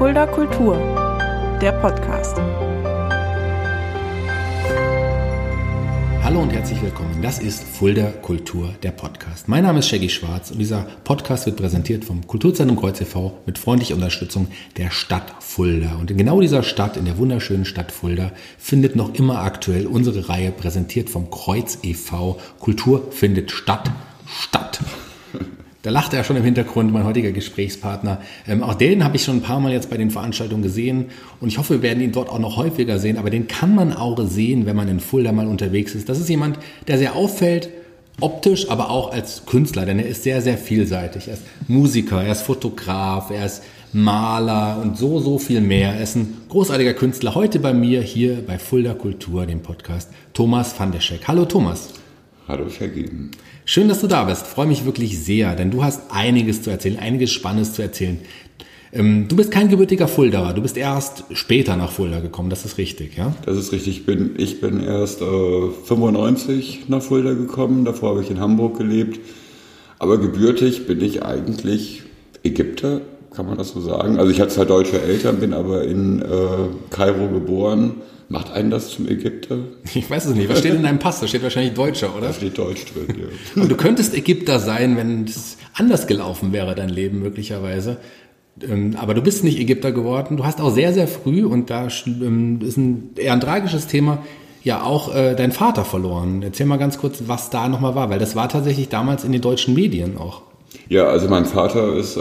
Fulda Kultur, der Podcast. Hallo und herzlich willkommen. Das ist Fulda Kultur, der Podcast. Mein Name ist Shaggy Schwarz und dieser Podcast wird präsentiert vom Kulturzentrum Kreuz e.V. mit freundlicher Unterstützung der Stadt Fulda. Und in genau dieser Stadt, in der wunderschönen Stadt Fulda, findet noch immer aktuell unsere Reihe präsentiert vom Kreuz e.V. Kultur findet statt, statt. Da lacht er schon im Hintergrund, mein heutiger Gesprächspartner. Ähm, auch den habe ich schon ein paar Mal jetzt bei den Veranstaltungen gesehen und ich hoffe, wir werden ihn dort auch noch häufiger sehen. Aber den kann man auch sehen, wenn man in Fulda mal unterwegs ist. Das ist jemand, der sehr auffällt, optisch, aber auch als Künstler, denn er ist sehr, sehr vielseitig. Er ist Musiker, er ist Fotograf, er ist Maler und so, so viel mehr. Er ist ein großartiger Künstler. Heute bei mir hier bei Fulda Kultur, dem Podcast, Thomas van der Scheck. Hallo Thomas. Hallo Shaggy. Schön, dass du da bist. Freue mich wirklich sehr, denn du hast einiges zu erzählen, einiges Spannendes zu erzählen. Ähm, du bist kein gebürtiger Fuldaer, du bist erst später nach Fulda gekommen, das ist richtig, ja? Das ist richtig. Ich bin, ich bin erst äh, 95 nach Fulda gekommen, davor habe ich in Hamburg gelebt. Aber gebürtig bin ich eigentlich Ägypter, kann man das so sagen. Also ich hatte zwar deutsche Eltern, bin aber in äh, Kairo geboren Macht einen das zum Ägypter? Ich weiß es nicht. Was steht in deinem Pass? Da steht wahrscheinlich Deutscher, oder? Da steht Deutsch drin, ja. Und du könntest Ägypter sein, wenn es anders gelaufen wäre, dein Leben möglicherweise. Ähm, aber du bist nicht Ägypter geworden. Du hast auch sehr, sehr früh, und da ähm, ist ein, eher ein tragisches Thema, ja auch äh, deinen Vater verloren. Erzähl mal ganz kurz, was da nochmal war, weil das war tatsächlich damals in den deutschen Medien auch. Ja, also mein Vater ist äh,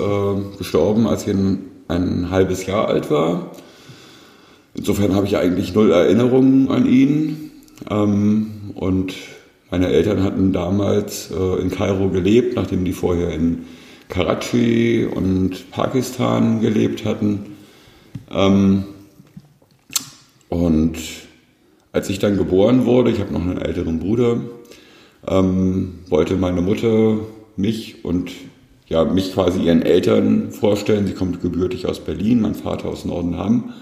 gestorben, als ich ein, ein halbes Jahr alt war. Insofern habe ich eigentlich null Erinnerungen an ihn. Ähm, und meine Eltern hatten damals äh, in Kairo gelebt, nachdem die vorher in Karachi und Pakistan gelebt hatten. Ähm, und als ich dann geboren wurde, ich habe noch einen älteren Bruder, ähm, wollte meine Mutter mich und ja, mich quasi ihren Eltern vorstellen. Sie kommt gebürtig aus Berlin, mein Vater aus Nordenham.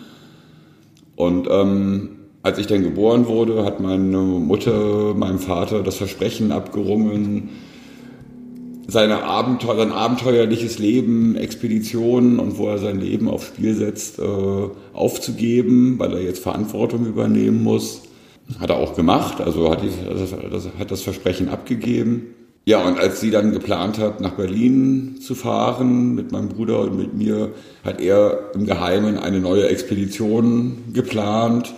Und ähm, als ich dann geboren wurde, hat meine Mutter meinem Vater das Versprechen abgerungen, seine Abenteuer, sein abenteuerliches Leben, Expeditionen und wo er sein Leben aufs Spiel setzt, äh, aufzugeben, weil er jetzt Verantwortung übernehmen muss. Hat er auch gemacht, also hat, die, also hat das Versprechen abgegeben. Ja, und als sie dann geplant hat, nach Berlin zu fahren mit meinem Bruder und mit mir, hat er im Geheimen eine neue Expedition geplant,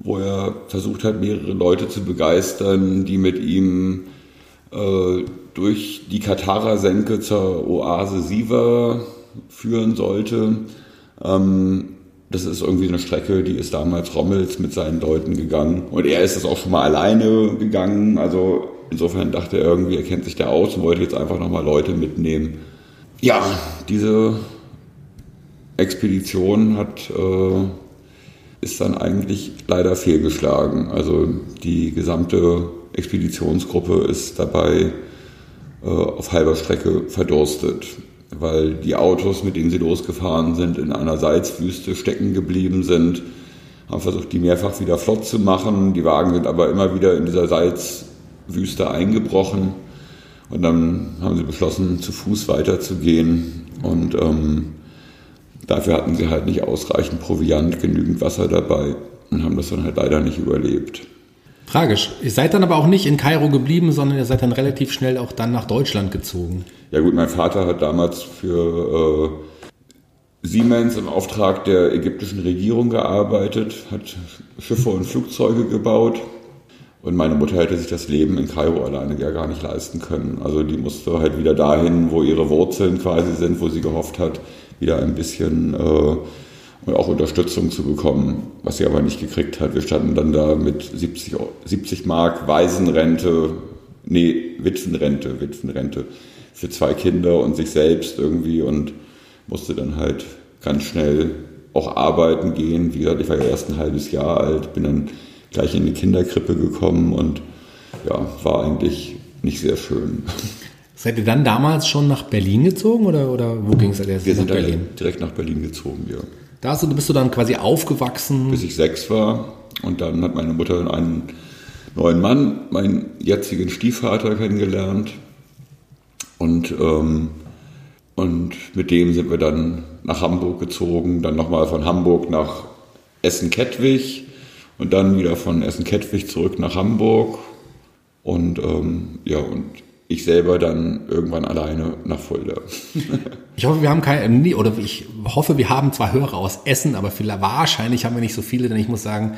wo er versucht hat, mehrere Leute zu begeistern, die mit ihm äh, durch die Katara-Senke zur Oase Siva führen sollte. Ähm, das ist irgendwie eine Strecke, die ist damals Rommels mit seinen Leuten gegangen. Und er ist das auch schon mal alleine gegangen. Also Insofern dachte er irgendwie, er kennt sich da aus und wollte jetzt einfach nochmal Leute mitnehmen. Ja, diese Expedition hat, äh, ist dann eigentlich leider fehlgeschlagen. Also die gesamte Expeditionsgruppe ist dabei äh, auf halber Strecke verdurstet, weil die Autos, mit denen sie losgefahren sind, in einer Salzwüste stecken geblieben sind haben versucht, die mehrfach wieder flott zu machen. Die Wagen sind aber immer wieder in dieser Salz, Wüste eingebrochen. Und dann haben sie beschlossen, zu Fuß weiterzugehen. Und ähm, dafür hatten sie halt nicht ausreichend Proviant, genügend Wasser dabei und haben das dann halt leider nicht überlebt. Tragisch. Ihr seid dann aber auch nicht in Kairo geblieben, sondern ihr seid dann relativ schnell auch dann nach Deutschland gezogen. Ja gut, mein Vater hat damals für äh, Siemens im Auftrag der ägyptischen Regierung gearbeitet, hat Schiffe und Flugzeuge gebaut und meine Mutter hätte sich das Leben in Kairo alleine ja gar nicht leisten können. Also die musste halt wieder dahin, wo ihre Wurzeln quasi sind, wo sie gehofft hat, wieder ein bisschen äh, auch Unterstützung zu bekommen, was sie aber nicht gekriegt hat. Wir standen dann da mit 70, 70 Mark Waisenrente, nee, Witwenrente, Witwenrente für zwei Kinder und sich selbst irgendwie und musste dann halt ganz schnell auch arbeiten gehen. Wie gesagt, ich war ja erst ein halbes Jahr alt, bin dann gleich in die Kinderkrippe gekommen und ja, war eigentlich nicht sehr schön. Seid ihr dann damals schon nach Berlin gezogen oder, oder wo ging es erst? Wir sind Berlin? direkt nach Berlin gezogen, ja. Da du, bist du dann quasi aufgewachsen? Bis ich sechs war und dann hat meine Mutter einen neuen Mann, meinen jetzigen Stiefvater, kennengelernt und, ähm, und mit dem sind wir dann nach Hamburg gezogen, dann nochmal von Hamburg nach Essen-Kettwig und dann wieder von Essen-Kettwig zurück nach Hamburg und ähm, ja, und ich selber dann irgendwann alleine nach Fulda. ich hoffe, wir haben keine, oder ich hoffe, wir haben zwar Hörer aus Essen, aber vielleicht, wahrscheinlich haben wir nicht so viele, denn ich muss sagen,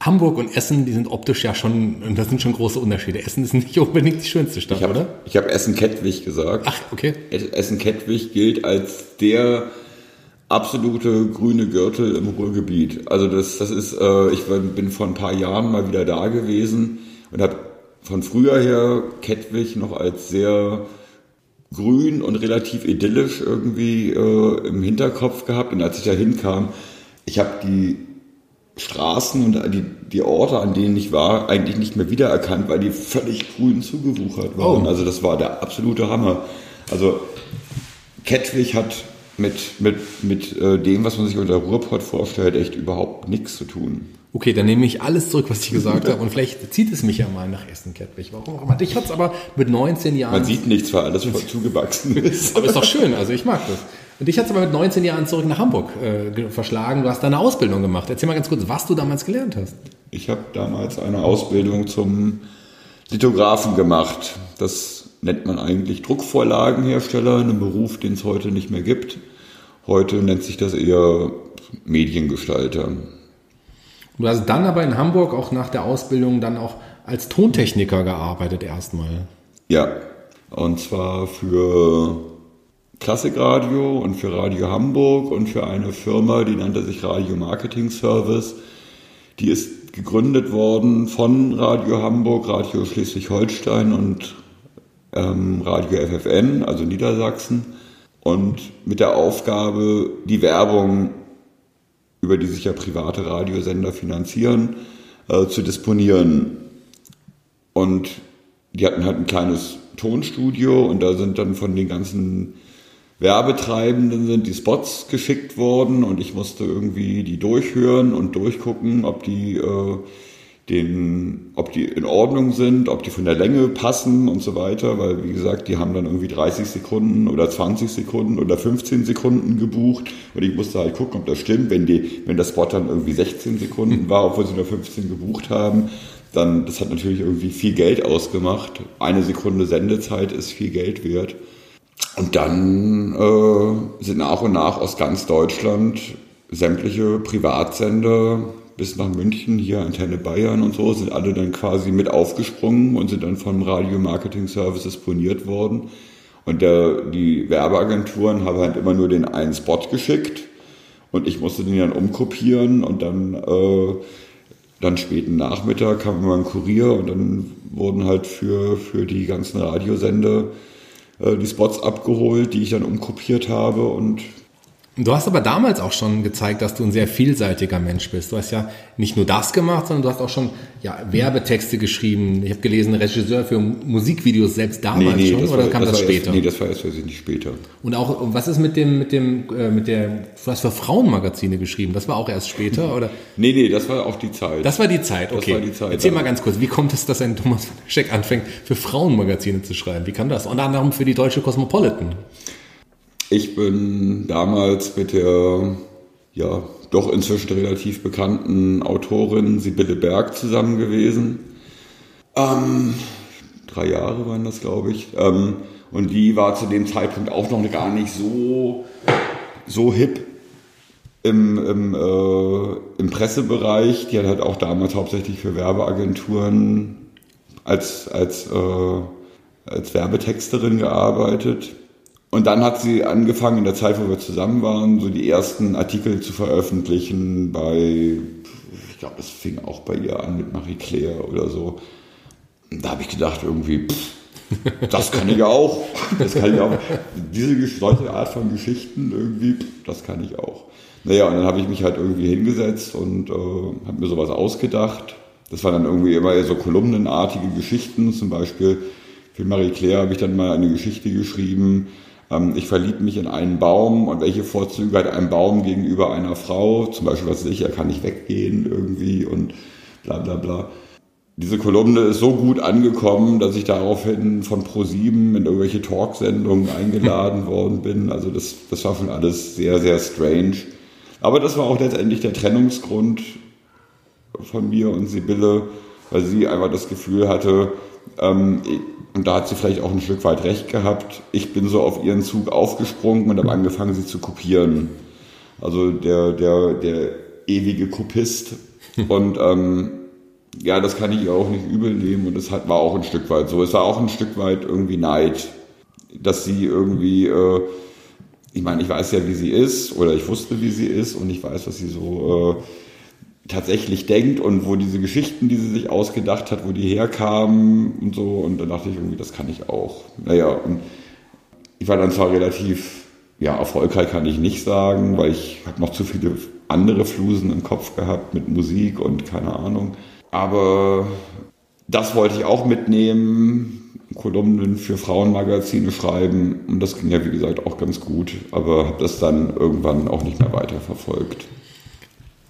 Hamburg und Essen, die sind optisch ja schon, das sind schon große Unterschiede. Essen ist nicht unbedingt die schönste Stadt, ich hab, oder? Ich habe Essen-Kettwig gesagt. Ach, okay. Essen-Kettwig gilt als der absolute grüne Gürtel im Ruhrgebiet. Also das, das ist, äh, ich bin vor ein paar Jahren mal wieder da gewesen und habe von früher her Kettwig noch als sehr grün und relativ idyllisch irgendwie äh, im Hinterkopf gehabt. Und als ich da hinkam, ich habe die Straßen und die, die Orte, an denen ich war, eigentlich nicht mehr wiedererkannt, weil die völlig grün zugewuchert waren. Oh. Also das war der absolute Hammer. Also Kettwig hat mit, mit, mit äh, dem, was man sich unter Ruhrpott vorstellt, echt überhaupt nichts zu tun. Okay, dann nehme ich alles zurück, was ich gesagt habe und vielleicht zieht es mich ja mal nach Essen, Kettwig. Warum auch immer. Dich hat es aber mit 19 Jahren... Man sieht nichts, weil alles voll zugewachsen ist. aber ist doch schön, also ich mag das. Und dich hat es aber mit 19 Jahren zurück nach Hamburg äh, verschlagen. Du hast deine Ausbildung gemacht. Erzähl mal ganz kurz, was du damals gelernt hast. Ich habe damals eine Ausbildung zum Lithografen gemacht. Das nennt man eigentlich Druckvorlagenhersteller, einen Beruf, den es heute nicht mehr gibt. Heute nennt sich das eher Mediengestalter. Du hast dann aber in Hamburg auch nach der Ausbildung dann auch als Tontechniker gearbeitet erstmal. Ja, und zwar für Klassikradio und für Radio Hamburg und für eine Firma, die nannte sich Radio Marketing Service. Die ist gegründet worden von Radio Hamburg, Radio Schleswig-Holstein und ähm, Radio FFN, also Niedersachsen. Und mit der Aufgabe, die Werbung, über die sich ja private Radiosender finanzieren, äh, zu disponieren. Und die hatten halt ein kleines Tonstudio und da sind dann von den ganzen Werbetreibenden sind die Spots geschickt worden und ich musste irgendwie die durchhören und durchgucken, ob die, äh, den, ob die in Ordnung sind, ob die von der Länge passen und so weiter, weil wie gesagt, die haben dann irgendwie 30 Sekunden oder 20 Sekunden oder 15 Sekunden gebucht und ich musste halt gucken, ob das stimmt. Wenn, die, wenn der Spot dann irgendwie 16 Sekunden war, obwohl sie nur 15 gebucht haben, dann, das hat natürlich irgendwie viel Geld ausgemacht. Eine Sekunde Sendezeit ist viel Geld wert. Und dann äh, sind nach und nach aus ganz Deutschland sämtliche Privatsender bis nach München, hier Antenne Bayern und so, sind alle dann quasi mit aufgesprungen und sind dann vom Radio Marketing Services boniert worden. Und der, die Werbeagenturen haben halt immer nur den einen Spot geschickt und ich musste den dann umkopieren und dann, äh, dann späten Nachmittag kam immer ein Kurier und dann wurden halt für, für die ganzen Radiosender äh, die Spots abgeholt, die ich dann umkopiert habe und Du hast aber damals auch schon gezeigt, dass du ein sehr vielseitiger Mensch bist. Du hast ja nicht nur das gemacht, sondern du hast auch schon ja, Werbetexte geschrieben. Ich habe gelesen, Regisseur für Musikvideos selbst damals nee, nee, schon, oder war, kam das, das später? Erst, nee, das war erst nicht später. Und auch, was ist mit dem, mit dem, äh, mit der, du hast für Frauenmagazine geschrieben, das war auch erst später, oder? Nee, nee, das war auch die Zeit. Das war die Zeit, okay. Das war die Zeit, Erzähl mal ganz kurz, wie kommt es, dass ein Thomas Scheck anfängt, für Frauenmagazine zu schreiben? Wie kam das? Unter anderem für die Deutsche Cosmopolitan. Ich bin damals mit der ja doch inzwischen relativ bekannten Autorin Sibylle Berg zusammen gewesen. Ähm, drei Jahre waren das, glaube ich. Ähm, und die war zu dem Zeitpunkt auch noch gar nicht so, so hip im, im, äh, im Pressebereich. Die hat halt auch damals hauptsächlich für Werbeagenturen als, als, äh, als Werbetexterin gearbeitet. Und dann hat sie angefangen, in der Zeit, wo wir zusammen waren, so die ersten Artikel zu veröffentlichen bei, ich glaube, es fing auch bei ihr an mit Marie Claire oder so. Und da habe ich gedacht, irgendwie, pff, das kann ich auch. Das kann ich auch. Diese solche Art von Geschichten irgendwie, das kann ich auch. Naja, und dann habe ich mich halt irgendwie hingesetzt und äh, habe mir sowas ausgedacht. Das waren dann irgendwie immer so kolumnenartige Geschichten. Zum Beispiel für Marie Claire habe ich dann mal eine Geschichte geschrieben, ich verliebe mich in einen Baum und welche Vorzüge hat ein Baum gegenüber einer Frau? Zum Beispiel, was weiß ich, er kann nicht weggehen irgendwie und bla bla bla. diese Kolumne ist so gut angekommen, dass ich daraufhin von Pro7 in irgendwelche Talksendungen eingeladen worden bin. Also das, das war schon alles sehr, sehr strange. Aber das war auch letztendlich der Trennungsgrund von mir und Sibylle, weil sie einfach das Gefühl hatte, ähm, und da hat sie vielleicht auch ein Stück weit recht gehabt, ich bin so auf ihren Zug aufgesprungen und habe angefangen, sie zu kopieren. Also der, der, der ewige Kopist. Und ähm, ja, das kann ich ihr auch nicht übel nehmen und das hat, war auch ein Stück weit so. Es war auch ein Stück weit irgendwie Neid, dass sie irgendwie, äh, ich meine, ich weiß ja, wie sie ist oder ich wusste, wie sie ist und ich weiß, was sie so äh, tatsächlich denkt und wo diese Geschichten, die sie sich ausgedacht hat, wo die herkamen und so und dann dachte ich irgendwie, das kann ich auch. Naja, und ich war dann zwar relativ, ja, erfolgreich kann ich nicht sagen, weil ich habe noch zu viele andere Flusen im Kopf gehabt mit Musik und keine Ahnung. Aber das wollte ich auch mitnehmen, Kolumnen für Frauenmagazine schreiben und das ging ja wie gesagt auch ganz gut, aber habe das dann irgendwann auch nicht mehr weiterverfolgt.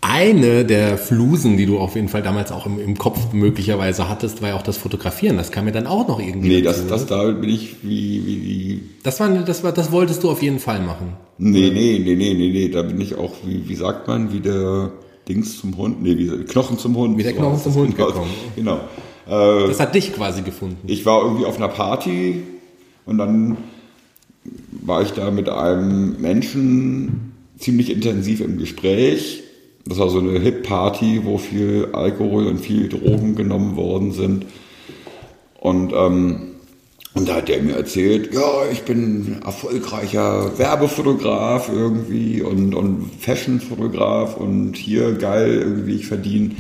Eine der Flusen, die du auf jeden Fall damals auch im, im, Kopf möglicherweise hattest, war ja auch das Fotografieren. Das kam mir dann auch noch irgendwie. Nee, dazu, das, das da bin ich wie, wie, wie. Das war, das war, das wolltest du auf jeden Fall machen. Nee, nee, nee, nee, nee, nee, da bin ich auch, wie, wie sagt man, wie der, Dings zum Hund, nee, wie, Knochen zum Hund. Wie der Knochen zum Hund genau. gekommen. Genau. Äh, das hat dich quasi gefunden. Ich war irgendwie auf einer Party und dann war ich da mit einem Menschen ziemlich intensiv im Gespräch. Das war so eine Hip-Party, wo viel Alkohol und viel Drogen genommen worden sind. Und ähm, und da hat er mir erzählt, ja, ich bin erfolgreicher Werbefotograf irgendwie und, und Fashionfotograf und hier geil irgendwie, ich verdiene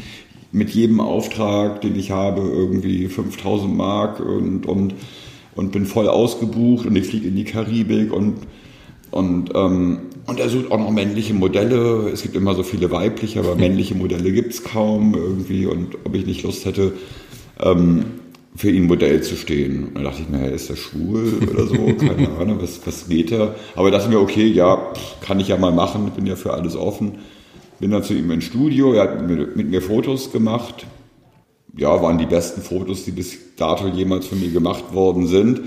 mit jedem Auftrag, den ich habe, irgendwie 5000 Mark und, und, und bin voll ausgebucht und ich fliege in die Karibik und, und, ähm, und er sucht auch noch männliche Modelle. Es gibt immer so viele weibliche, aber männliche Modelle gibt es kaum irgendwie und ob ich nicht Lust hätte, ähm, für ihn Modell zu stehen. Und dann dachte ich mir, ist er schwul oder so? Keine Ahnung, was, was geht er? Aber dachte mir, okay, ja, kann ich ja mal machen, bin ja für alles offen. Bin dann zu ihm ins Studio, er hat mit, mit mir Fotos gemacht. Ja, waren die besten Fotos, die bis dato jemals von mir gemacht worden sind.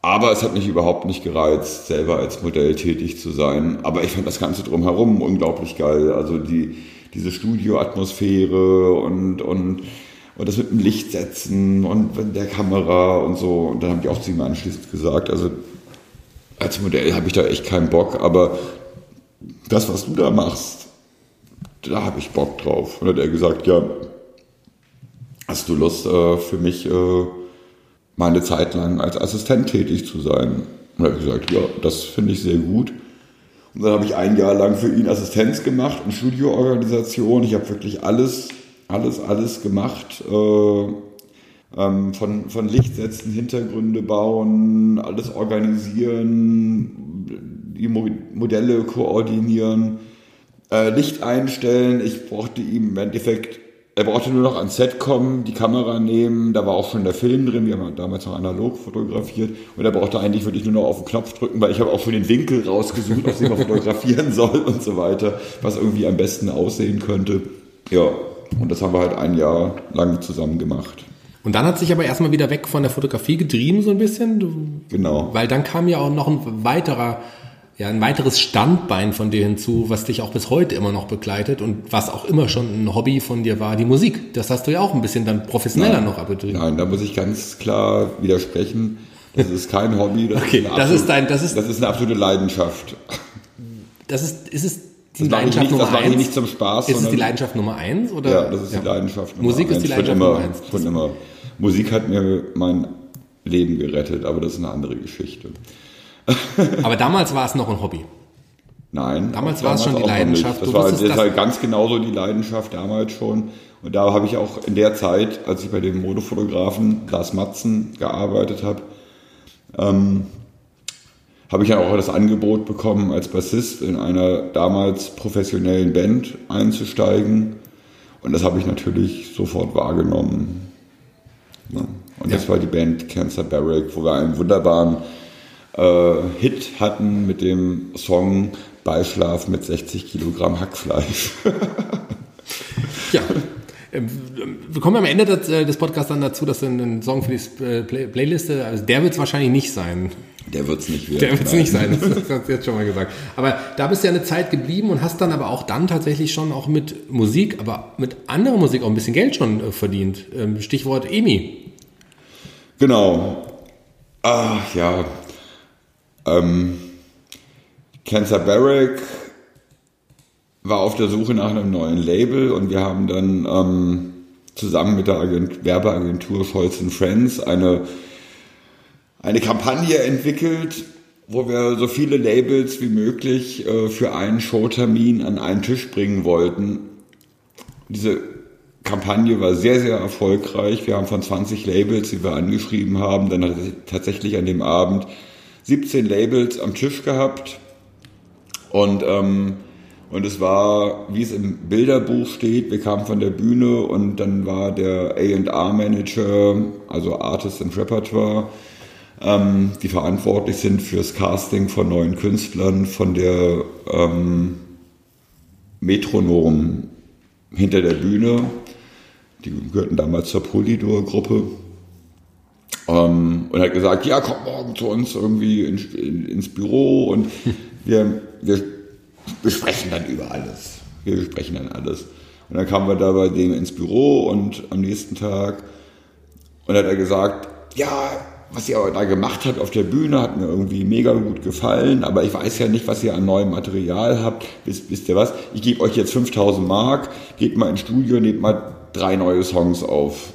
Aber es hat mich überhaupt nicht gereizt, selber als Modell tätig zu sein. Aber ich fand das Ganze drumherum unglaublich geil. Also die, diese Studioatmosphäre und, und und das mit dem Licht setzen und der Kamera und so. Und dann haben die auch zu ihm anschließend gesagt, also als Modell habe ich da echt keinen Bock, aber das, was du da machst, da habe ich Bock drauf. Und dann hat er gesagt, ja, hast du Lust äh, für mich äh, mal eine Zeit lang als Assistent tätig zu sein? Und er hat gesagt, ja, das finde ich sehr gut. Und dann habe ich ein Jahr lang für ihn Assistenz gemacht und Studioorganisation. Ich habe wirklich alles alles, alles gemacht. Äh, ähm, von, von Lichtsätzen, Hintergründe bauen, alles organisieren, die Mo Modelle koordinieren, äh, Licht einstellen. Ich brauchte ihm im Endeffekt, er brauchte nur noch ans Set kommen, die Kamera nehmen, da war auch schon der Film drin, wir haben damals noch analog fotografiert und er brauchte eigentlich wirklich nur noch auf den Knopf drücken, weil ich habe auch schon den Winkel rausgesucht, aus dem er fotografieren soll und so weiter, was irgendwie am besten aussehen könnte. Ja, und das haben wir halt ein Jahr lang zusammen gemacht. Und dann hat sich aber erstmal wieder weg von der Fotografie getrieben, so ein bisschen. Genau. Weil dann kam ja auch noch ein weiterer, ja, ein weiteres Standbein von dir hinzu, was dich auch bis heute immer noch begleitet und was auch immer schon ein Hobby von dir war, die Musik. Das hast du ja auch ein bisschen dann professioneller nein, noch abgetrieben. Nein, da muss ich ganz klar widersprechen. Das ist kein Hobby. Das okay, ist das ist dein, das ist, das ist eine absolute Leidenschaft. Das ist, ist es die das Leidenschaft nicht, Nummer das eins? nicht zum Spaß. Ist es die Leidenschaft Nummer eins? Oder? Ja, das ist ja. die Leidenschaft Nummer Musik eins. ist die Leidenschaft immer, Nummer eins. Von immer. Musik hat mir mein Leben gerettet, aber das ist eine andere Geschichte. aber damals war es noch ein Hobby. Nein. Damals war es schon die Leidenschaft. Das war das halt ganz genauso die Leidenschaft damals schon. Und da habe ich auch in der Zeit, als ich bei dem Modefotografen Lars Matzen gearbeitet habe, ähm, habe ich ja auch das Angebot bekommen, als Bassist in einer damals professionellen Band einzusteigen. Und das habe ich natürlich sofort wahrgenommen. Ja. Und ja. das war die Band Cancer Barrack, wo wir einen wunderbaren Hit hatten mit dem Song Beischlaf mit 60 Kilogramm Hackfleisch. ja, Ähm, wir kommen am Ende des, äh, Podcasts dann dazu, dass ein Song für die äh, Play Playliste, also der wird es wahrscheinlich nicht sein. Der wird es nicht werden. Der wird es nicht sein, das hast du jetzt schon mal gesagt. Aber da bist du ja eine Zeit geblieben und hast dann aber auch dann tatsächlich schon auch mit Musik, aber mit anderer Musik auch ein bisschen Geld schon äh, verdient. Ähm, Stichwort EMI. Genau. Ach ja. Ähm, Cancer Barrack war auf der Suche nach einem neuen Label und wir haben dann ähm, zusammen mit der Agent Werbeagentur Scholz Friends eine, eine Kampagne entwickelt, wo wir so viele Labels wie möglich äh, für einen Showtermin an einen Tisch bringen wollten. Diese Kampagne war sehr, sehr erfolgreich. Wir haben von 20 Labels, die wir angeschrieben haben, dann tatsächlich an dem Abend 17 Labels am Tisch gehabt. Und ähm, und es war, wie es im Bilderbuch steht, wir kamen von der Bühne und dann war der A&R-Manager, also Artist and Repertoire, ähm, die verantwortlich sind fürs Casting von neuen Künstlern, von der ähm, Metronom hinter der Bühne. Die gehörten damals zur Polydor-Gruppe. Ähm, und hat gesagt, ja, komm morgen zu uns irgendwie in, in, ins Büro und wir, wir besprechen dann über alles. Wir besprechen dann alles. Und dann kamen wir da bei dem ins Büro und am nächsten Tag und hat er gesagt, ja, was ihr da gemacht habt auf der Bühne, hat mir irgendwie mega gut gefallen, aber ich weiß ja nicht, was ihr an neuem Material habt. Wisst, wisst ihr was? Ich gebe euch jetzt 5000 Mark, geht mal ins Studio, nehmt mal drei neue Songs auf.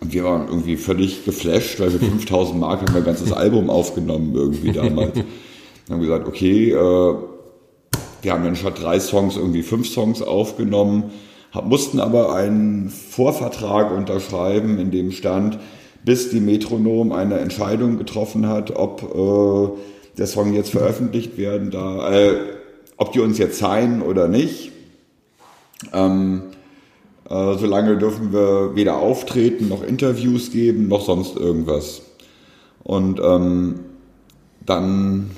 Und wir waren irgendwie völlig geflasht, weil für 5000 Mark haben wir ein ganzes Album aufgenommen irgendwie damals. Dann haben gesagt, okay, äh, wir haben dann statt drei Songs irgendwie fünf Songs aufgenommen, mussten aber einen Vorvertrag unterschreiben, in dem stand, bis die Metronom eine Entscheidung getroffen hat, ob äh, der Song jetzt veröffentlicht werden da, äh, ob die uns jetzt sein oder nicht. Ähm, äh, solange dürfen wir weder auftreten, noch Interviews geben, noch sonst irgendwas. Und ähm, dann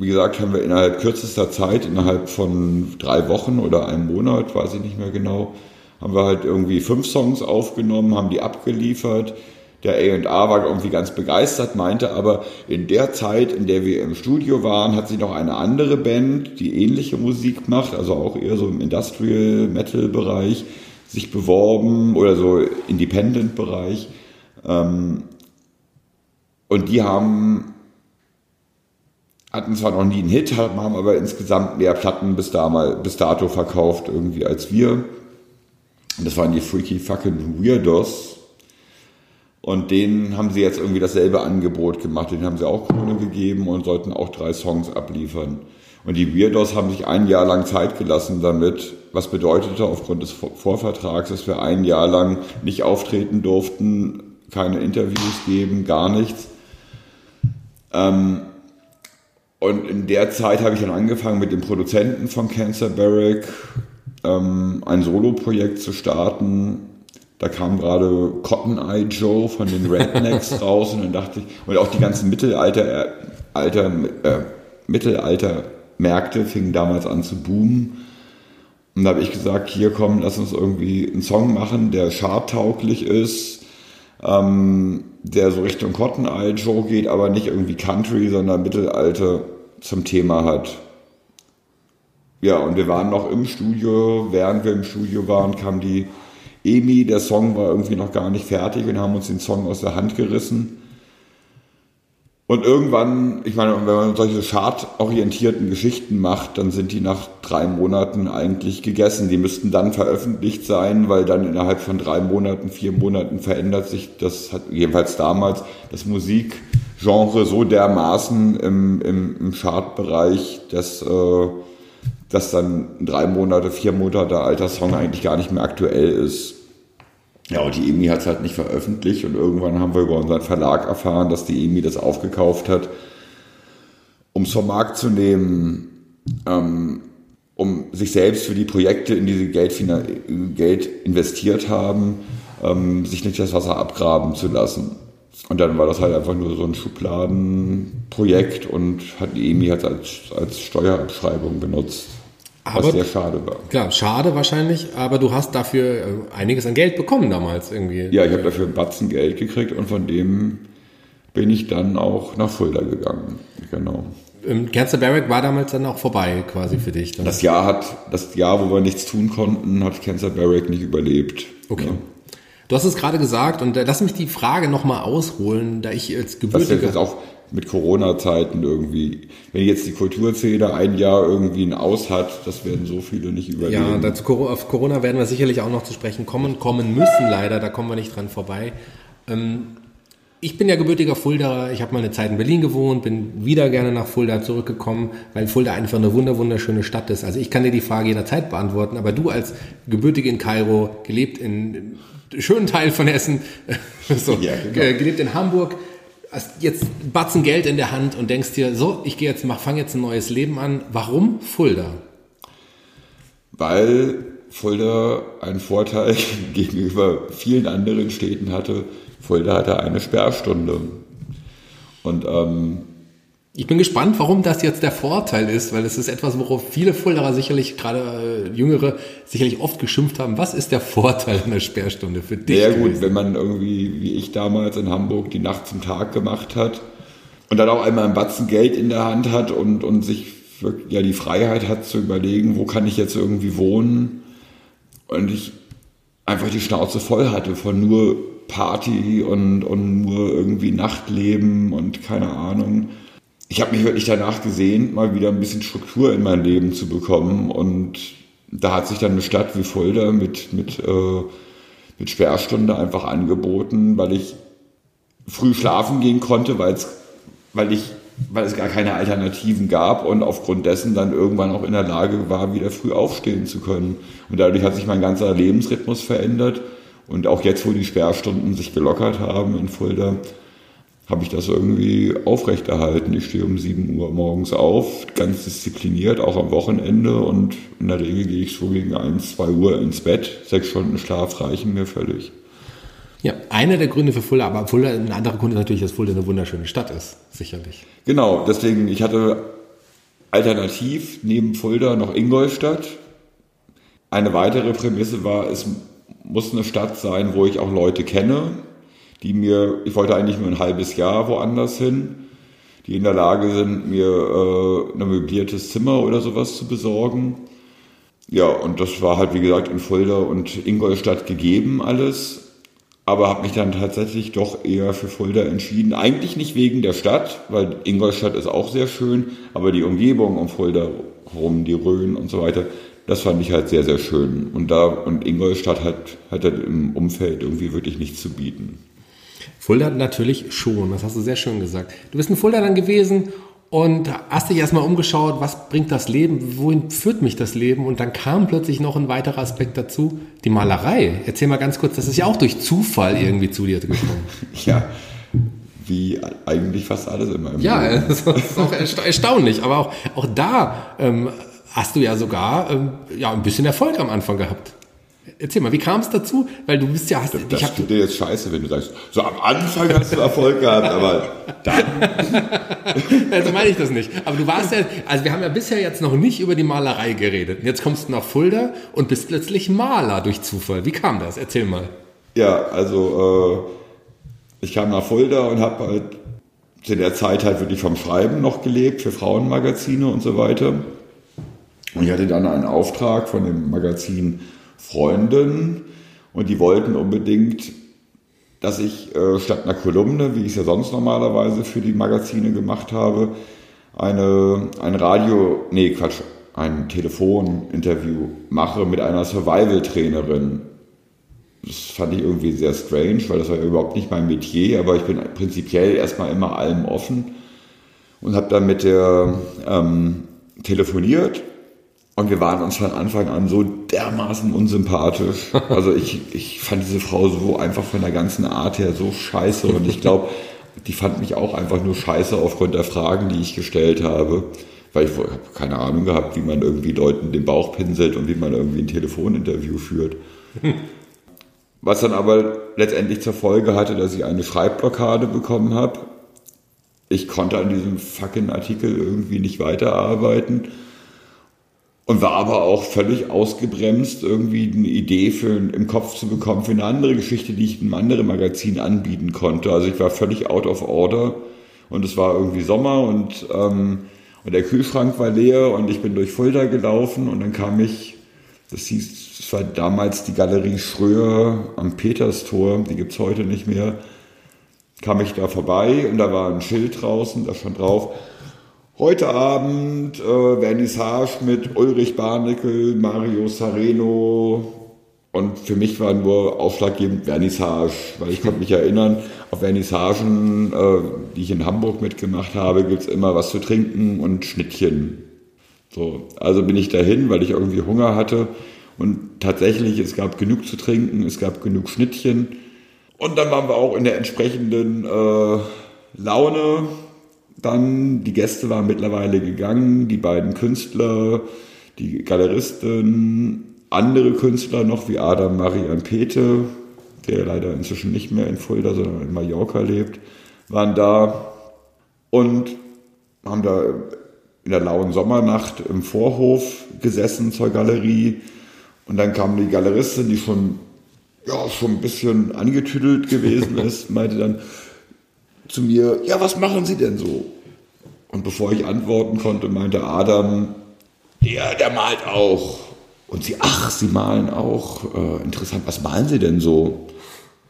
wie gesagt, haben wir innerhalb kürzester Zeit, innerhalb von drei Wochen oder einem Monat, weiß ich nicht mehr genau, haben wir halt irgendwie fünf Songs aufgenommen, haben die abgeliefert. Der A&R war irgendwie ganz begeistert, meinte aber, in der Zeit, in der wir im Studio waren, hat sich noch eine andere Band, die ähnliche Musik macht, also auch eher so im Industrial Metal Bereich, sich beworben oder so Independent Bereich. Ähm, und die haben hatten zwar noch nie einen Hit, haben aber insgesamt mehr Platten bis, damals, bis dato verkauft irgendwie als wir. Und das waren die Freaky Fucking Weirdos. Und denen haben sie jetzt irgendwie dasselbe Angebot gemacht. Denen haben sie auch Kohle gegeben und sollten auch drei Songs abliefern. Und die Weirdos haben sich ein Jahr lang Zeit gelassen damit, was bedeutete aufgrund des Vorvertrags, dass wir ein Jahr lang nicht auftreten durften, keine Interviews geben, gar nichts. Ähm, und in der Zeit habe ich dann angefangen mit dem Produzenten von Cancer Barrack ähm, ein Solo-Projekt zu starten. Da kam gerade Cotton Eye Joe von den Rednecks raus und dann dachte ich, und auch die ganzen Mittelalter, äh, Alter, äh, Mittelalter-Märkte fingen damals an zu boomen. Und da habe ich gesagt, hier komm, lass uns irgendwie einen Song machen, der charttauglich ist, ähm, der so Richtung Cotton Eye Joe geht, aber nicht irgendwie Country, sondern Mittelalter zum Thema hat. Ja, und wir waren noch im Studio. Während wir im Studio waren, kam die Emi. Der Song war irgendwie noch gar nicht fertig und haben uns den Song aus der Hand gerissen. Und irgendwann, ich meine, wenn man solche chartorientierten Geschichten macht, dann sind die nach drei Monaten eigentlich gegessen. Die müssten dann veröffentlicht sein, weil dann innerhalb von drei Monaten, vier Monaten verändert sich, das hat jedenfalls damals, das Musikgenre so dermaßen im, im, im Chartbereich, dass, äh, dass dann drei Monate, vier Monate alter Song eigentlich gar nicht mehr aktuell ist. Ja, und die EMI hat es halt nicht veröffentlicht und irgendwann haben wir über unseren Verlag erfahren, dass die EMI das aufgekauft hat, um es vom Markt zu nehmen, ähm, um sich selbst für die Projekte, in die sie Geld, Geld investiert haben, ähm, sich nicht das Wasser abgraben zu lassen. Und dann war das halt einfach nur so ein Schubladenprojekt und hat die EMI halt als, als Steuerabschreibung benutzt. Aber- was sehr schade war. Klar, schade wahrscheinlich, aber du hast dafür äh, einiges an Geld bekommen damals irgendwie. Ja, ich habe dafür einen Batzen Geld gekriegt und von dem bin ich dann auch nach Fulda gegangen. Genau. Ähm, Cancer Barrack war damals dann auch vorbei quasi für dich. Dann. Das Jahr hat, das Jahr, wo wir nichts tun konnten, hat Cancer Barrack nicht überlebt. Okay. Ja. Du hast es gerade gesagt und äh, lass mich die Frage nochmal ausholen, da ich als Das ist jetzt gebürtiger... auch mit Corona-Zeiten irgendwie. Wenn jetzt die Kulturszene ein Jahr irgendwie ein Aus hat, das werden so viele nicht überleben. Ja, dazu, auf Corona werden wir sicherlich auch noch zu sprechen kommen, kommen müssen leider, da kommen wir nicht dran vorbei. Ähm, ich bin ja gebürtiger Fuldaer, ich habe mal eine Zeit in Berlin gewohnt, bin wieder gerne nach Fulda zurückgekommen, weil Fulda einfach eine wunder wunderschöne Stadt ist. Also ich kann dir die Frage jederzeit beantworten, aber du als gebürtig in Kairo, gelebt in einem schönen Teil von Hessen, so, Ja, genau. ge- gelebt in Hamburg, hast jetzt Batzen Geld in der Hand und denkst dir, so, ich gehe jetzt, mach, fang jetzt ein neues Leben an. Warum Fulda? Weil Fulda einen Vorteil gegenüber vielen anderen Städten hatte. Fulda hatte eine Sperrstunde. Und ähm, Ich bin gespannt, warum das jetzt der Vorteil ist, weil es ist etwas, worauf viele Fuldaer sicherlich, gerade äh, Jüngere, sicherlich oft geschimpft haben. Was ist der Vorteil einer Sperrstunde für dich? sehr gut, wenn man irgendwie, wie ich damals in Hamburg, die Nacht zum Tag gemacht hat und dann auch einmal ein Batzen Geld in der Hand hat und, und sich ja, die Freiheit hat zu überlegen, wo kann ich jetzt irgendwie wohnen. Und ich einfach die Schnauze voll hatte von nur Party und, und nur irgendwie Nachtleben und keine Ahnung. Ich habe mich wirklich danach gesehnt, mal wieder ein bisschen Struktur in mein Leben zu bekommen. Und da hat sich dann eine Stadt wie Fulda mit, mit, äh, mit Sperrstunde einfach angeboten, weil ich früh schlafen gehen konnte, weil es, weil ich, weil es gar keine Alternativen gab und aufgrund dessen dann irgendwann auch in der Lage war, wieder früh aufstehen zu können. Und dadurch hat sich mein ganzer Lebensrhythmus verändert. Und auch jetzt, wo die Sperrstunden sich gelockert haben in Fulda, habe ich das irgendwie aufrechterhalten. Ich stehe um 7 Uhr morgens auf, ganz diszipliniert, auch am Wochenende. Und in der Regel gehe ich so gegen 1, 2 Uhr ins Bett. Sechs Stunden Schlaf reichen mir völlig. Ja, einer der Gründe für Fulda, aber Fulda, ein anderer Grund ist natürlich, dass Fulda eine wunderschöne Stadt ist, sicherlich. Genau, deswegen, ich hatte alternativ neben Fulda noch Ingolstadt. Eine weitere Prämisse war, es muss eine Stadt sein, wo ich auch Leute kenne, die mir, ich wollte eigentlich nur ein halbes Jahr woanders hin, die in der Lage sind, mir äh, ein möbliertes Zimmer oder sowas zu besorgen. Ja, und das war halt, wie gesagt, in Fulda und Ingolstadt gegeben alles aber habe mich dann tatsächlich doch eher für Fulda entschieden. Eigentlich nicht wegen der Stadt, weil Ingolstadt ist auch sehr schön, aber die Umgebung um Fulda rum, die Rhön und so weiter, das fand ich halt sehr, sehr schön. Und da und Ingolstadt hat, hat halt im Umfeld irgendwie wirklich nichts zu bieten. Fulda natürlich schon, das hast du sehr schön gesagt. Du bist in Fulda dann gewesen und hast dich erstmal umgeschaut, was bringt das Leben, wohin führt mich das Leben? Und dann kam plötzlich noch ein weiterer Aspekt dazu, die Malerei. Erzähl mal ganz kurz, das ist ja auch durch Zufall irgendwie zu dir gekommen. Ja, wie eigentlich fast alles in meinem Ja, Leben. das ist auch ersta- erstaunlich, aber auch, auch da ähm, hast du ja sogar ähm, ja, ein bisschen Erfolg am Anfang gehabt. Erzähl mal, wie kam es dazu? Weil du bist ja, hast, Das ich hab, tut dir jetzt scheiße, wenn du sagst, so am Anfang hast du Erfolg gehabt, aber dann Also meine ich das nicht. Aber du warst ja, also wir haben ja bisher jetzt noch nicht über die Malerei geredet. Und Jetzt kommst du nach Fulda und bist plötzlich Maler durch Zufall. Wie kam das? Erzähl mal. Ja, also äh, ich kam nach Fulda und habe halt zu der Zeit halt wirklich vom Schreiben noch gelebt für Frauenmagazine und so weiter. Und ich hatte dann einen Auftrag von dem Magazin Freundin und die wollten unbedingt, dass ich äh, statt einer Kolumne, wie ich es ja sonst normalerweise für die Magazine gemacht habe, eine, ein Radio, nee Quatsch, ein Telefoninterview mache mit einer Survival-Trainerin. Das fand ich irgendwie sehr strange, weil das war ja überhaupt nicht mein Metier, aber ich bin prinzipiell erstmal immer allem offen und habe dann mit der ähm, telefoniert und wir waren uns von Anfang an so dermaßen unsympathisch. Also ich, ich fand diese Frau so einfach von der ganzen Art her so scheiße und ich glaube, die fand mich auch einfach nur scheiße aufgrund der Fragen, die ich gestellt habe. Weil ich habe keine Ahnung gehabt, wie man irgendwie Leuten den Bauch pinselt und wie man irgendwie ein Telefoninterview führt. Was dann aber letztendlich zur Folge hatte, dass ich eine Schreibblockade bekommen habe. Ich konnte an diesem fucking Artikel irgendwie nicht weiterarbeiten. Und war aber auch völlig ausgebremst, irgendwie eine Idee für, im Kopf zu bekommen für eine andere Geschichte, die ich in einem anderen Magazin anbieten konnte. Also ich war völlig out of order und es war irgendwie Sommer und, ähm, und der Kühlschrank war leer und ich bin durch Fulda gelaufen und dann kam ich, das hieß, das war damals die Galerie Schröer am Peterstor, die gibt's heute nicht mehr, kam ich da vorbei und da war ein Schild draußen, da stand drauf, heute Abend äh, Vernissage mit Ulrich Barnickel, Mario Sareno und für mich war nur ausschlaggebend Vernissage, weil ich konnte mich erinnern, auf Vernissagen, äh, die ich in Hamburg mitgemacht habe, gibt's immer was zu trinken und Schnittchen. So, also bin ich dahin, weil ich irgendwie Hunger hatte und tatsächlich, es gab genug zu trinken, es gab genug Schnittchen und dann waren wir auch in der entsprechenden äh, Laune. Dann, die Gäste waren mittlerweile gegangen, die beiden Künstler, die Galeristen, andere Künstler noch wie Adam Marian Pete, der leider inzwischen nicht mehr in Fulda, sondern in Mallorca lebt, waren da und haben da in der lauen Sommernacht im Vorhof gesessen zur Galerie. Und dann kam die Galeristin, die schon ja, schon ein bisschen angetüdelt gewesen ist, meinte dann zu mir, ja, was machen Sie denn so? Und bevor ich antworten konnte, meinte Adam, der, der malt auch. Und sie, ach, Sie malen auch. Äh, interessant, was malen Sie denn so?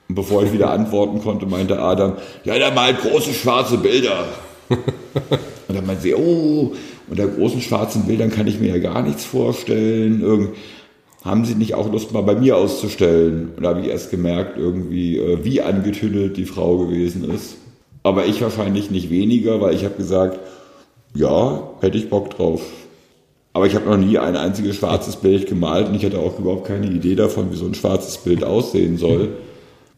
Und bevor ich wieder antworten konnte, meinte Adam, ja, der malt große schwarze Bilder. und dann meinte sie, oh, unter großen schwarzen Bildern kann ich mir ja gar nichts vorstellen. Irgend haben Sie nicht auch Lust, mal bei mir auszustellen? Und da habe ich erst gemerkt, irgendwie, äh, wie angetüdelt die Frau gewesen ist. Aber ich wahrscheinlich nicht weniger, weil ich habe gesagt, ja, hätte ich Bock drauf. Aber ich habe noch nie ein einziges schwarzes Bild gemalt und ich hatte auch überhaupt keine Idee davon, wie so ein schwarzes Bild aussehen soll.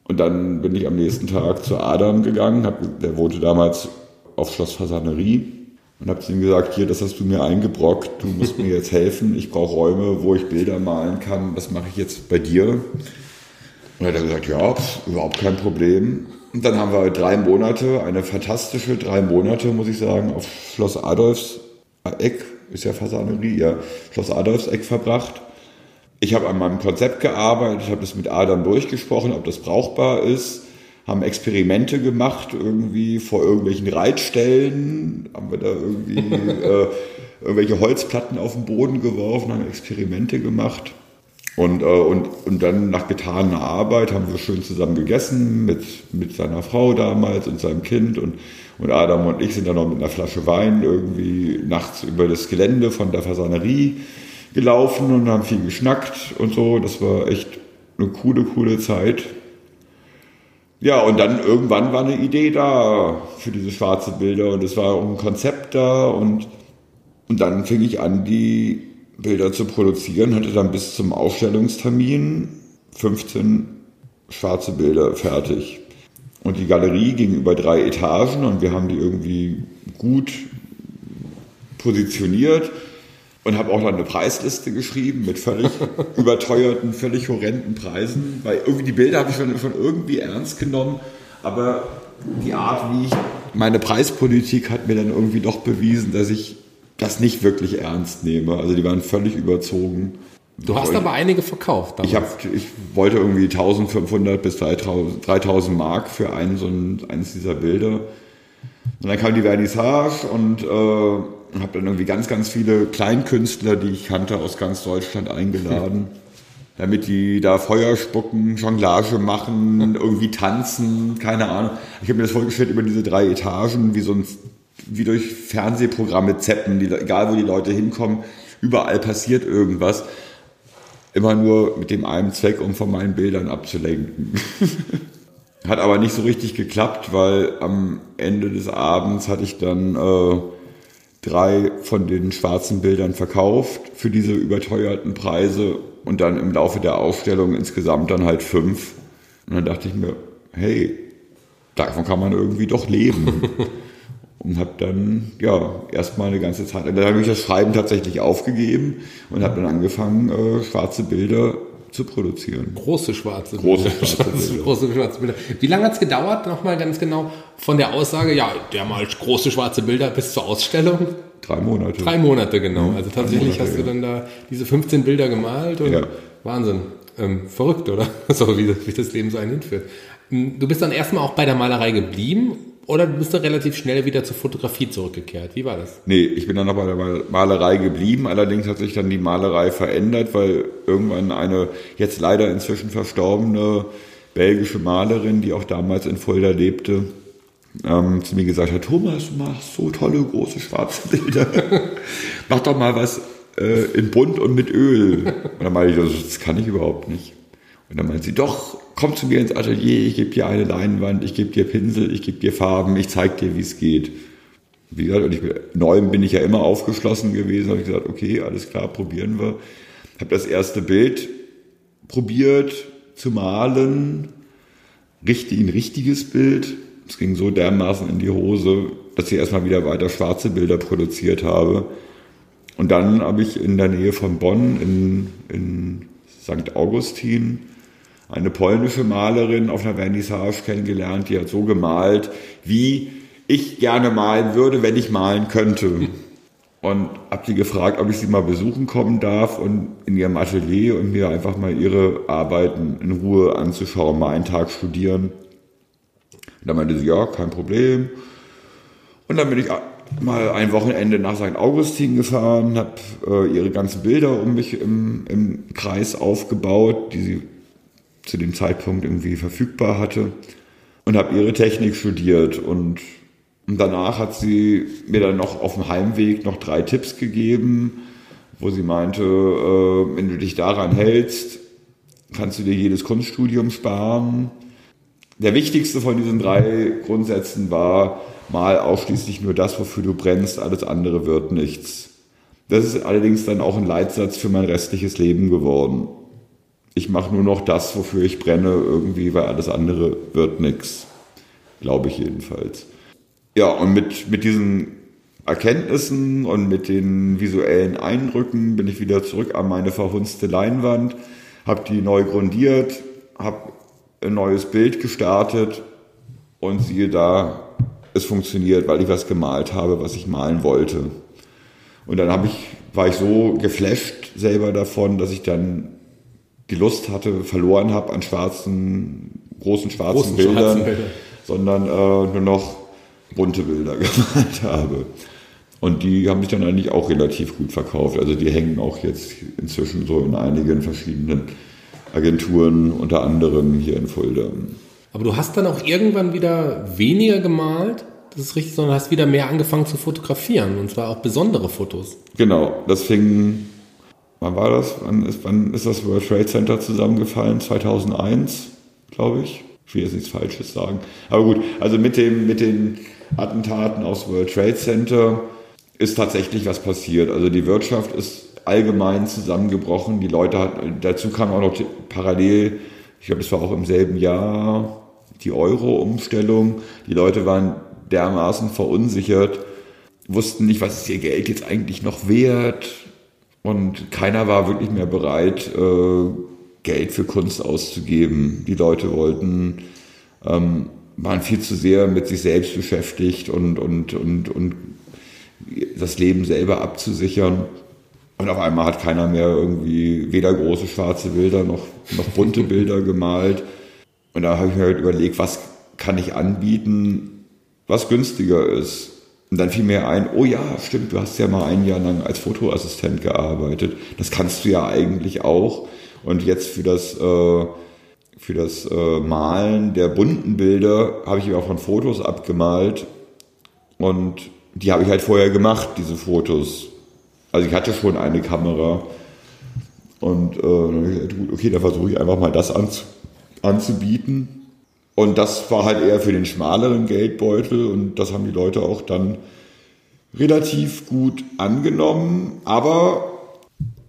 Und dann bin ich am nächsten Tag zu Adam gegangen, hab, der wohnte damals auf Schloss Fasanerie und habe zu ihm gesagt, hier, das hast du mir eingebrockt, du musst mir jetzt helfen, ich brauche Räume, wo ich Bilder malen kann, das mache ich jetzt bei dir. Und er hat gesagt, ja, überhaupt kein Problem. Und dann haben wir drei Monate, eine fantastische drei Monate, muss ich sagen, auf Schloss Adolfs Eck, ist ja Fasanerie, ja, Schloss Adolfs Eck verbracht. Ich habe an meinem Konzept gearbeitet, habe das mit Adam durchgesprochen, ob das brauchbar ist haben Experimente gemacht, irgendwie vor irgendwelchen Reitstellen, haben wir da irgendwie äh, irgendwelche Holzplatten auf den Boden geworfen, haben Experimente gemacht. Und, äh, und, und dann nach getaner Arbeit haben wir schön zusammen gegessen mit, mit seiner Frau damals und seinem Kind. Und, und Adam und ich sind dann noch mit einer Flasche Wein irgendwie nachts über das Gelände von der Fasanerie gelaufen und haben viel geschnackt und so. Das war echt eine coole, coole Zeit. Ja, und dann irgendwann war eine Idee da für diese schwarze Bilder und es war auch ein Konzept da und, und dann fing ich an, die Bilder zu produzieren, hatte dann bis zum Ausstellungstermin 15 schwarze Bilder fertig. Und die Galerie ging über drei Etagen und wir haben die irgendwie gut positioniert und habe auch noch eine Preisliste geschrieben mit völlig überteuerten, völlig horrenden Preisen, weil irgendwie die Bilder habe ich schon, schon irgendwie ernst genommen, aber die Art, wie ich meine Preispolitik hat mir dann irgendwie doch bewiesen, dass ich das nicht wirklich ernst nehme. Also die waren völlig überzogen. Du hast aber einige verkauft. Ich, hab, ich wollte irgendwie 1500 bis 3000, 3000 Mark für einen, so ein, eines dieser Bilder. Und dann kam die Vernissage und äh, und habe dann irgendwie ganz, ganz viele Kleinkünstler, die ich kannte, aus ganz Deutschland eingeladen, damit die da Feuer spucken, Jonglage machen, irgendwie tanzen, keine Ahnung. Ich habe mir das vorgestellt über diese drei Etagen, wie so ein, wie durch Fernsehprogramme zeppen, die, egal wo die Leute hinkommen, überall passiert irgendwas. Immer nur mit dem einen Zweck, um von meinen Bildern abzulenken. Hat aber nicht so richtig geklappt, weil am Ende des Abends hatte ich dann äh, drei von den schwarzen Bildern verkauft für diese überteuerten Preise und dann im Laufe der Ausstellung insgesamt dann halt fünf. Und dann dachte ich mir, hey, davon kann man irgendwie doch leben. und habe dann ja erstmal eine ganze Zeit, dann habe ich das Schreiben tatsächlich aufgegeben und habe dann angefangen, äh, schwarze Bilder zu produzieren. Große schwarze Bilder. Große schwarze Bilder. große schwarze Bilder. Wie lange hat es gedauert, nochmal ganz genau, von der Aussage, ja, der malt große schwarze Bilder bis zur Ausstellung? drei Monate. Drei Monate, genau. Also tatsächlich Monate, hast du dann da diese 15 Bilder gemalt und ja. Wahnsinn. Ähm, verrückt, oder? So wie, wie das Leben so einen hinführt. Hm, du bist dann erstmal auch bei der Malerei geblieben oder bist du relativ schnell wieder zur Fotografie zurückgekehrt? Wie war das? Nee, ich bin dann noch bei der Malerei geblieben. Allerdings hat sich dann die Malerei verändert, weil irgendwann eine jetzt leider inzwischen verstorbene belgische Malerin, die auch damals in Fulda lebte, ähm, zu mir gesagt hat, Thomas, du machst so tolle große schwarze Bilder. Mach doch mal was äh, in bunt und mit Öl. Und dann meinte ich, das kann ich überhaupt nicht. Und dann meinte sie, doch, komm zu mir ins Atelier, ich gebe dir eine Leinwand, ich gebe dir Pinsel, ich gebe dir Farben, ich zeige dir, wie es geht. Wie gesagt, und ich, neuem bin ich ja immer aufgeschlossen gewesen, habe ich gesagt, okay, alles klar, probieren wir. Habe das erste Bild probiert zu malen, richtig, ein richtiges Bild. Es ging so dermaßen in die Hose, dass ich erstmal wieder weiter schwarze Bilder produziert habe. Und dann habe ich in der Nähe von Bonn in, in St. Augustin eine polnische Malerin auf einer Vernissage kennengelernt, die hat so gemalt, wie ich gerne malen würde, wenn ich malen könnte. Und habe sie gefragt, ob ich sie mal besuchen kommen darf und in ihrem Atelier und mir einfach mal ihre Arbeiten in Ruhe anzuschauen, mal einen Tag studieren. Und dann meinte sie, ja, kein Problem. Und dann bin ich mal ein Wochenende nach St. Augustin gefahren, habe äh, ihre ganzen Bilder um mich im, im Kreis aufgebaut, die sie zu dem Zeitpunkt irgendwie verfügbar hatte und habe ihre Technik studiert und, danach hat sie mir dann noch auf dem Heimweg noch drei Tipps gegeben, wo sie meinte, äh, wenn du dich daran hältst, kannst du dir jedes Kunststudium sparen. Der wichtigste von diesen drei Grundsätzen war, mal ausschließlich nur das, wofür du brennst, alles andere wird nichts. Das ist allerdings dann auch ein Leitsatz für mein restliches Leben geworden ich mache nur noch das, wofür ich brenne, irgendwie, weil alles andere wird nichts. Glaube ich jedenfalls. Ja, und mit, mit diesen Erkenntnissen und mit den visuellen Eindrücken bin ich wieder zurück an meine verhunzte Leinwand, habe die neu grundiert, habe ein neues Bild gestartet und siehe da, es funktioniert, weil ich was gemalt habe, was ich malen wollte. Und dann ich, war ich so geflasht selber davon, dass ich dann die Lust hatte, verloren habe an schwarzen, großen schwarzen Großen Bildern, schwarzen Bilder. sondern äh, nur noch bunte Bilder gemalt habe. Und die haben sich dann eigentlich auch relativ gut verkauft. Also die hängen auch jetzt inzwischen so in einigen verschiedenen Agenturen, unter anderem hier in Fulda. Aber du hast dann auch irgendwann wieder weniger gemalt, das ist richtig, sondern hast wieder mehr angefangen zu fotografieren und zwar auch besondere Fotos. Genau, das fing wann war das? Wann ist, wann ist das World Trade Center zusammengefallen? 2001, glaube ich. Ich will jetzt nichts Falsches sagen. Aber gut, also mit, dem, mit den Attentaten aufs World Trade Center ist tatsächlich was passiert. Also die Wirtschaft ist allgemein zusammengebrochen. Die Leute hatten, dazu kam auch noch parallel, ich glaube, es war auch im selben Jahr, die Euro-Umstellung. Die Leute waren dermaßen verunsichert, wussten nicht, was ist ihr Geld jetzt eigentlich noch wert und keiner war wirklich mehr bereit, äh, Geld für Kunst auszugeben. Die Leute wollten, ähm, waren viel zu sehr mit sich selbst beschäftigt und, und, und, und das Leben selber abzusichern. Und auf einmal hat keiner mehr irgendwie weder große schwarze Bilder noch, noch bunte Bilder gemalt. Und da habe ich mir halt überlegt, was kann ich anbieten, was günstiger ist. Und dann fiel mir ein, oh ja, stimmt, du hast ja mal ein Jahr lang als Fotoassistent gearbeitet. Das kannst du ja eigentlich auch. Und jetzt für das, äh, für das äh, Malen der bunten Bilder habe ich auch von Fotos abgemalt. Und die habe ich halt vorher gemacht, diese Fotos. Also ich hatte schon eine Kamera. Und äh, dann okay, da versuche ich einfach mal das anzu anzubieten. Und das war halt eher für den schmaleren Geldbeutel und das haben die Leute auch dann relativ gut angenommen. Aber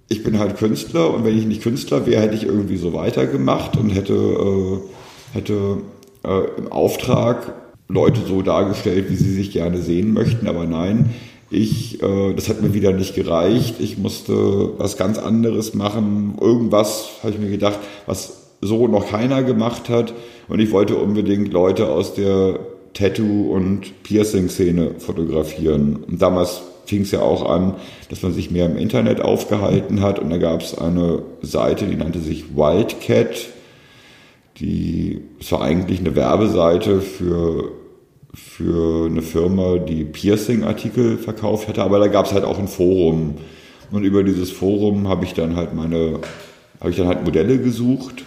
ich bin halt Künstler und wenn ich nicht Künstler wäre, hätte ich irgendwie so weitergemacht und hätte, äh, hätte äh, im Auftrag Leute so dargestellt, wie sie sich gerne sehen möchten. Aber nein, ich, äh, das hat mir wieder nicht gereicht. Ich musste was ganz anderes machen. Irgendwas, habe ich mir gedacht, was so noch keiner gemacht hat. Und ich wollte unbedingt Leute aus der Tattoo- und Piercing-Szene fotografieren. Und damals fing es ja auch an, dass man sich mehr im Internet aufgehalten hat und da gab es eine Seite, die nannte sich Wildcat. Die, es war eigentlich eine Werbeseite für, für eine Firma, die Piercing-Artikel verkauft hätte, aber da gab es halt auch ein Forum. Und über dieses Forum habe ich dann halt meine, habe ich dann halt Modelle gesucht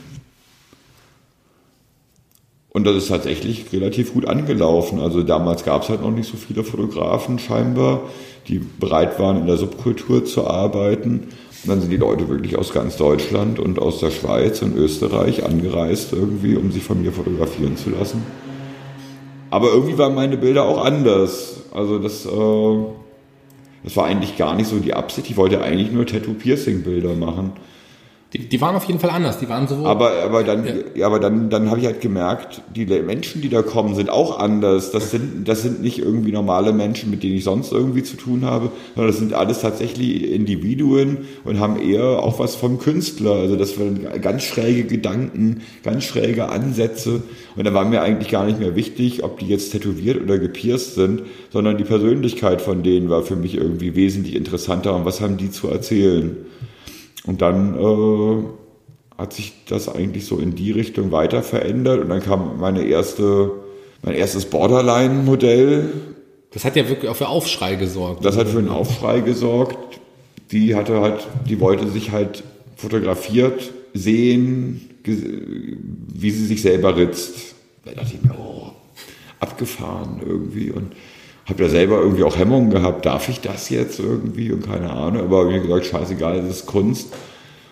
und das ist tatsächlich relativ gut angelaufen. Also damals gab es halt noch nicht so viele Fotografen scheinbar, die bereit waren, in der Subkultur zu arbeiten. Und dann sind die Leute wirklich aus ganz Deutschland und aus der Schweiz und Österreich angereist irgendwie, um sich von mir fotografieren zu lassen. Aber irgendwie waren meine Bilder auch anders. Also das, äh, das war eigentlich gar nicht so die Absicht. Ich wollte eigentlich nur Tattoo-Piercing-Bilder machen. Die, die, waren auf jeden Fall anders. Die waren so. Aber, aber dann, ja. ja aber dann, dann habe ich halt gemerkt, die Menschen, die da kommen, sind auch anders. Das sind, das sind nicht irgendwie normale Menschen, mit denen ich sonst irgendwie zu tun habe, sondern das sind alles tatsächlich Individuen und haben eher auch was vom Künstler. Also das waren ganz schräge Gedanken, ganz schräge Ansätze. Und da war mir eigentlich gar nicht mehr wichtig, ob die jetzt tätowiert oder gepierst sind, sondern die Persönlichkeit von denen war für mich irgendwie wesentlich interessanter und was haben die zu erzählen. Und dann äh, hat sich das eigentlich so in die Richtung weiter verändert und dann kam meine erste, mein erstes Borderline-Modell. Das hat ja wirklich auch für Aufschrei gesorgt. Das hat für einen Aufschrei gesorgt. Die hatte halt, die wollte sich halt fotografiert sehen, wie sie sich selber ritzt. Da dachte ich mir, oh, abgefahren irgendwie und habe ja selber irgendwie auch Hemmungen gehabt, darf ich das jetzt irgendwie und keine Ahnung, aber mir gesagt, scheißegal, das ist Kunst.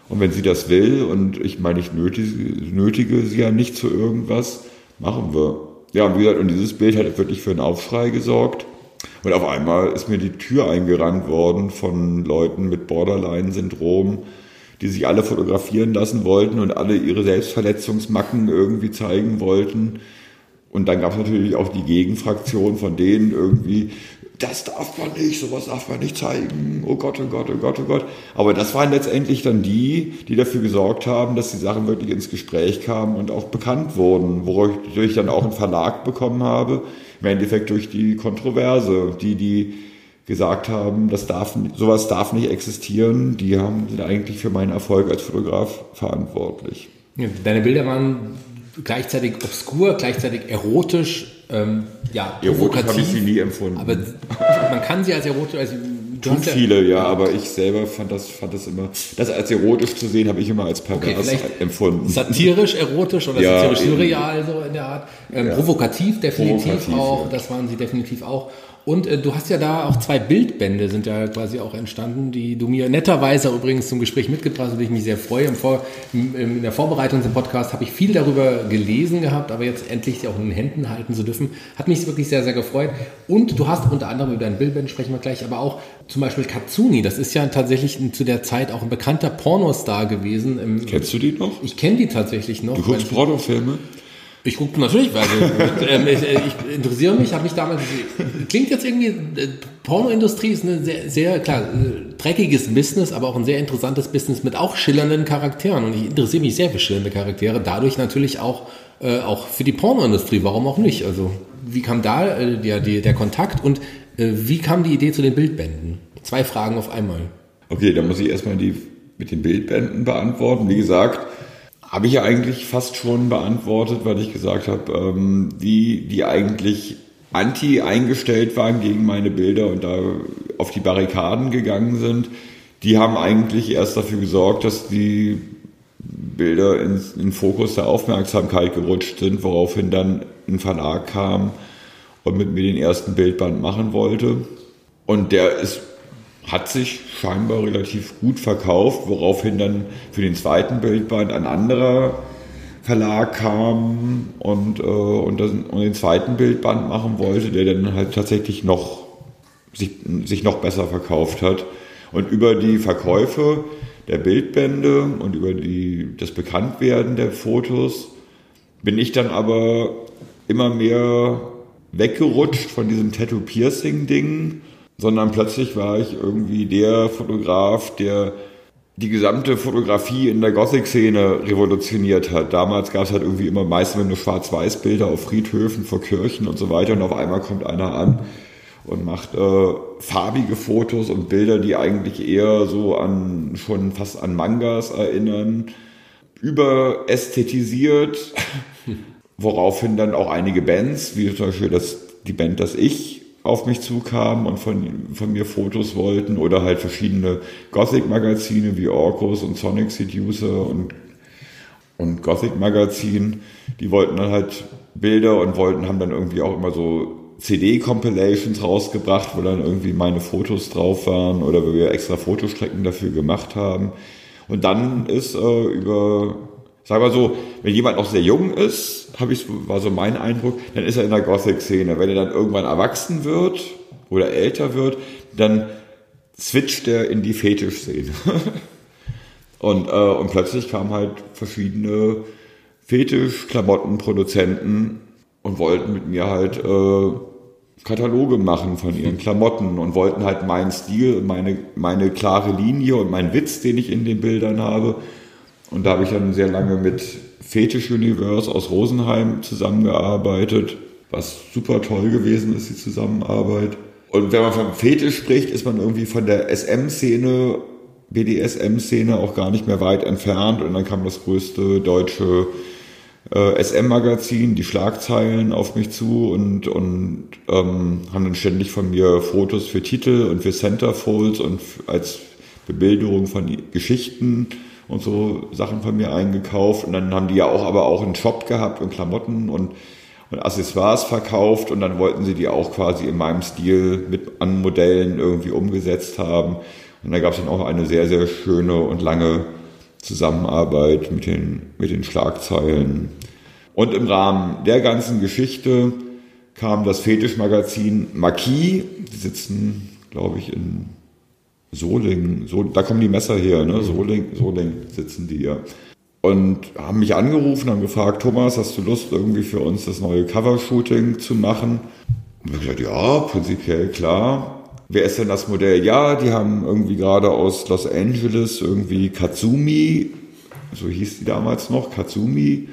Und wenn sie das will und ich meine, ich nötige, nötige sie ja nicht zu irgendwas, machen wir. Ja, und wie gesagt, und dieses Bild hat wirklich für einen Aufschrei gesorgt. Und auf einmal ist mir die Tür eingerannt worden von Leuten mit Borderline-Syndrom, die sich alle fotografieren lassen wollten und alle ihre Selbstverletzungsmacken irgendwie zeigen wollten. Und dann gab es natürlich auch die Gegenfraktion von denen irgendwie, das darf man nicht, sowas darf man nicht zeigen, oh Gott, oh Gott, oh Gott, oh Gott. Aber das waren letztendlich dann die, die dafür gesorgt haben, dass die Sachen wirklich ins Gespräch kamen und auch bekannt wurden, wodurch ich dann auch einen Verlag bekommen habe, im Endeffekt durch die Kontroverse, die, die gesagt haben, das darf, sowas darf nicht existieren, die haben, sind eigentlich für meinen Erfolg als Fotograf verantwortlich. Deine Bilder waren gleichzeitig obskur, gleichzeitig erotisch, ähm, ja, erotisch habe ich sie nie empfunden. Aber man kann sie als erotisch, also Tun viele, ja, ja, aber ich selber fand das, fand das immer, das als erotisch zu sehen, habe ich immer als pervers okay, empfunden. Satirisch erotisch oder ja, satirisch surreal, so in der Art. Ähm, ja. Provokativ definitiv Provokativ, auch, das waren sie definitiv auch. Und äh, du hast ja da auch zwei Bildbände sind ja quasi auch entstanden, die du mir netterweise übrigens zum Gespräch mitgebracht hast, wo ich mich sehr freue. In der Vorbereitung zum Podcast habe ich viel darüber gelesen gehabt, aber jetzt endlich auch in den Händen halten zu dürfen, hat mich wirklich sehr, sehr gefreut. Und du hast unter anderem über dein Bildband sprechen wir gleich, aber auch zum Beispiel Katsuni, das ist ja tatsächlich zu der Zeit auch ein bekannter Pornostar gewesen. Kennst du die noch? Ich kenne die tatsächlich noch. Du guckst Pornofilme? Ich gucke natürlich, weil ähm, ich, äh, ich, interessiere mich, habe mich damals, klingt jetzt irgendwie, äh, Pornoindustrie ist ein sehr, sehr, klar, äh, dreckiges Business, aber auch ein sehr interessantes Business mit auch schillernden Charakteren. Und ich interessiere mich sehr für schillernde Charaktere, dadurch natürlich auch, äh, auch für die Pornoindustrie, warum auch nicht? Also, wie kam da äh, der, der, der Kontakt und äh, wie kam die Idee zu den Bildbänden? Zwei Fragen auf einmal. Okay, dann muss ich erstmal die mit den Bildbänden beantworten. Wie gesagt, habe ich ja eigentlich fast schon beantwortet, weil ich gesagt habe, ähm, die, die eigentlich anti eingestellt waren gegen meine Bilder und da auf die Barrikaden gegangen sind, die haben eigentlich erst dafür gesorgt, dass die Bilder in, in Fokus der Aufmerksamkeit gerutscht sind, woraufhin dann ein Verlag kam und mit mir den ersten Bildband machen wollte. Und der ist hat sich scheinbar relativ gut verkauft, woraufhin dann für den zweiten Bildband ein anderer Verlag kam und, äh, und, das, und den zweiten Bildband machen wollte, der dann halt tatsächlich noch sich, sich noch besser verkauft hat. Und über die Verkäufe der Bildbände und über die, das Bekanntwerden der Fotos bin ich dann aber immer mehr weggerutscht von diesem Tattoo-Piercing-Ding sondern plötzlich war ich irgendwie der Fotograf, der die gesamte Fotografie in der Gothic-Szene revolutioniert hat. Damals gab es halt irgendwie immer meistens nur Schwarz-Weiß-Bilder auf Friedhöfen, vor Kirchen und so weiter und auf einmal kommt einer an und macht äh, farbige Fotos und Bilder, die eigentlich eher so an schon fast an Mangas erinnern, überästhetisiert, woraufhin dann auch einige Bands, wie zum Beispiel das, die Band Das Ich, auf mich zukamen und von, von mir Fotos wollten oder halt verschiedene Gothic-Magazine wie Orcus und Sonic Seducer und, und Gothic-Magazin, die wollten dann halt Bilder und wollten, haben dann irgendwie auch immer so CD-Compilations rausgebracht, wo dann irgendwie meine Fotos drauf waren oder wo wir extra Fotostrecken dafür gemacht haben. Und dann ist äh, über, sag mal so, wenn jemand noch sehr jung ist, habe ich, war so mein Eindruck, dann ist er in der Gothic-Szene. Wenn er dann irgendwann erwachsen wird oder älter wird, dann switcht er in die Fetisch-Szene. und, äh, und plötzlich kamen halt verschiedene Fetisch-Klamottenproduzenten und wollten mit mir halt äh, Kataloge machen von ihren Klamotten und wollten halt meinen Stil, meine, meine klare Linie und meinen Witz, den ich in den Bildern habe. Und da habe ich dann sehr lange mit Fetish Universe aus Rosenheim zusammengearbeitet, was super toll gewesen ist, die Zusammenarbeit. Und wenn man vom Fetisch spricht, ist man irgendwie von der SM-Szene, BDSM-Szene auch gar nicht mehr weit entfernt. Und dann kam das größte deutsche äh, SM-Magazin, die Schlagzeilen auf mich zu und, und ähm, haben dann ständig von mir Fotos für Titel und für Centerfolds und als Bebilderung von Geschichten und so Sachen von mir eingekauft. Und dann haben die ja auch aber auch einen Shop gehabt und Klamotten und, und Accessoires verkauft und dann wollten sie die auch quasi in meinem Stil mit an Modellen irgendwie umgesetzt haben. Und da gab es dann auch eine sehr, sehr schöne und lange Zusammenarbeit mit den, mit den Schlagzeilen. Und im Rahmen der ganzen Geschichte kam das Fetischmagazin Marquis. Die sitzen, glaube ich, in Solingen. So, da kommen die Messer her, ne? Soling, Soling sitzen die ja. Und haben mich angerufen, haben gefragt, Thomas, hast du Lust, irgendwie für uns das neue Covershooting zu machen? Und ich gesagt, ja, prinzipiell klar. Wer ist denn das Modell? Ja, die haben irgendwie gerade aus Los Angeles irgendwie Katsumi, so hieß die damals noch, Katsumi,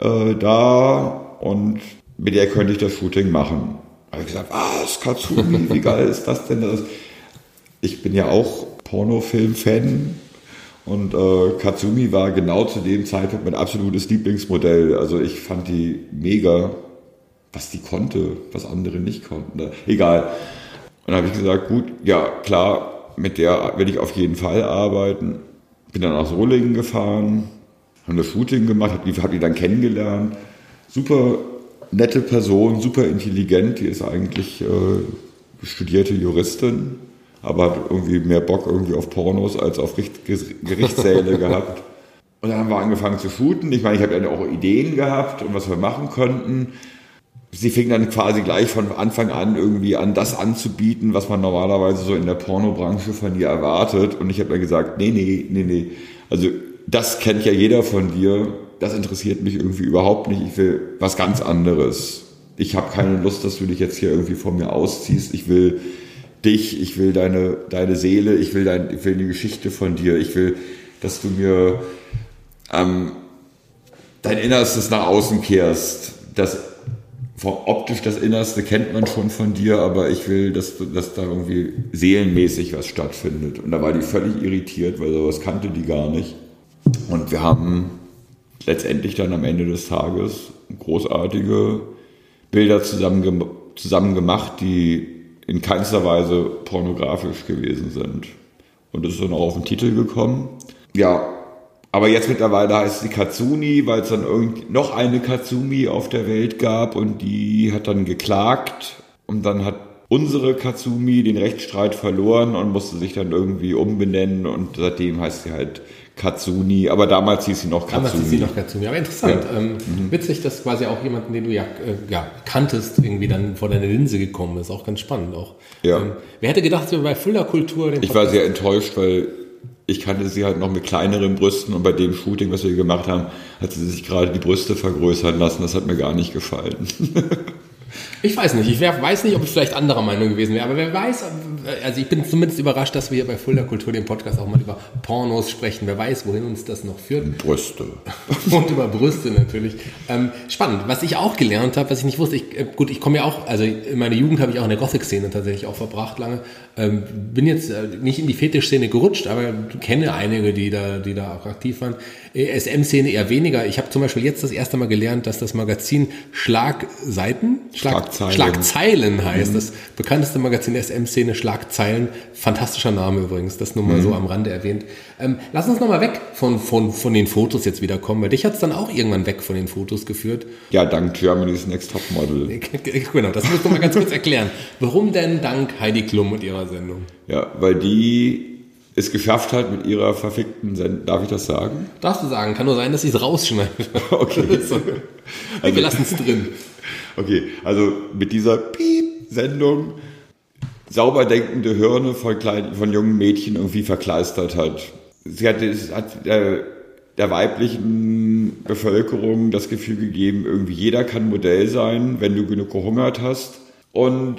äh, da und mit der könnte ich das Shooting machen. Habe ich gesagt, was, Katsumi, wie geil ist das denn? Das? Ich bin ja auch Pornofilm-Fan und äh, Katsumi war genau zu dem Zeitpunkt mein absolutes Lieblingsmodell. Also ich fand die mega, was die konnte, was andere nicht konnten. Egal. Und dann habe ich gesagt, gut, ja klar, mit der werde ich auf jeden Fall arbeiten. Bin dann nach Solingen gefahren, haben das Shooting gemacht, habe die, hab die dann kennengelernt. Super nette Person, super intelligent, die ist eigentlich äh, studierte Juristin, aber hat irgendwie mehr Bock irgendwie auf Pornos als auf Gerichtssäle gehabt. Und dann haben wir angefangen zu shooten. Ich meine, ich habe dann auch Ideen gehabt und was wir machen könnten sie fing dann quasi gleich von Anfang an irgendwie an, das anzubieten, was man normalerweise so in der Pornobranche von ihr erwartet. Und ich habe dann gesagt, nee, nee, nee, nee. Also das kennt ja jeder von dir. Das interessiert mich irgendwie überhaupt nicht. Ich will was ganz anderes. Ich habe keine Lust, dass du dich jetzt hier irgendwie von mir ausziehst. Ich will dich, ich will deine, deine Seele, ich will, dein, ich will eine Geschichte von dir. Ich will, dass du mir ähm, dein Innerstes nach außen kehrst. Das optisch das Innerste kennt man schon von dir, aber ich will, dass, dass da irgendwie seelenmäßig was stattfindet. Und da war die völlig irritiert, weil sowas kannte die gar nicht. Und wir haben letztendlich dann am Ende des Tages großartige Bilder zusammen, zusammen gemacht, die in keinster Weise pornografisch gewesen sind. Und das ist dann auch auf den Titel gekommen. Ja, aber jetzt mittlerweile heißt sie Katsuni, weil es dann irgend noch eine Katsumi auf der Welt gab und die hat dann geklagt und dann hat unsere Katsumi den Rechtsstreit verloren und musste sich dann irgendwie umbenennen und seitdem heißt sie halt Katsuni, aber damals hieß sie noch Katsumi. Damals hieß sie noch Katsumi, aber interessant. Ja. Ähm, mhm. Witzig, dass quasi auch jemanden, den du ja, äh, ja, kanntest, irgendwie dann vor deine Linse gekommen ist. Auch ganz spannend auch. Ja. Ähm, wer hätte gedacht, so bei Fuller Kultur... Ich war sehr enttäuscht, weil ich kannte sie halt noch mit kleineren Brüsten und bei dem Shooting, was wir gemacht haben, hat sie sich gerade die Brüste vergrößern lassen. Das hat mir gar nicht gefallen. Ich weiß nicht. Ich wär, weiß nicht, ob ich vielleicht anderer Meinung gewesen wäre. Aber wer weiß, also ich bin zumindest überrascht, dass wir hier bei Fulda Kultur, dem Podcast, auch mal über Pornos sprechen. Wer weiß, wohin uns das noch führt. Brüste. Und über Brüste natürlich. Ähm, spannend. Was ich auch gelernt habe, was ich nicht wusste, ich, äh, gut, ich komme ja auch, also in meiner Jugend habe ich auch in der Gothic-Szene tatsächlich auch verbracht lange. Ähm, bin jetzt äh, nicht in die Fetisch-Szene gerutscht, aber kenne einige, die da, die da auch aktiv waren. Äh, SM-Szene eher weniger. Ich habe zum Beispiel jetzt das erste Mal gelernt, dass das Magazin Schlagseiten, Schlag, Schlagzeilen. Schlagzeilen heißt. Das bekannteste Magazin der SM-Szene, Schlagzeilen. Fantastischer Name übrigens, das nur mal so am Rande erwähnt. Ähm, lass uns nochmal weg von, von, von den Fotos jetzt wieder kommen, weil dich hat's dann auch irgendwann weg von den Fotos geführt. Ja, dank Germany's Next Top Model. genau, das musst du mal ganz kurz erklären. Warum denn dank Heidi Klum und ihrer Sendung? Ja, weil die es geschafft hat mit ihrer verfickten Sendung. Darf ich das sagen? Darfst du sagen, kann nur sein, dass ich es rausschneide. Okay. So. wir lassen es drin. Okay, also mit dieser Piep-Sendung sauber denkende Hirne von, kleinen, von jungen Mädchen irgendwie verkleistert hat. Sie hat, es hat der, der weiblichen Bevölkerung das Gefühl gegeben, irgendwie jeder kann Modell sein, wenn du genug gehungert hast. Und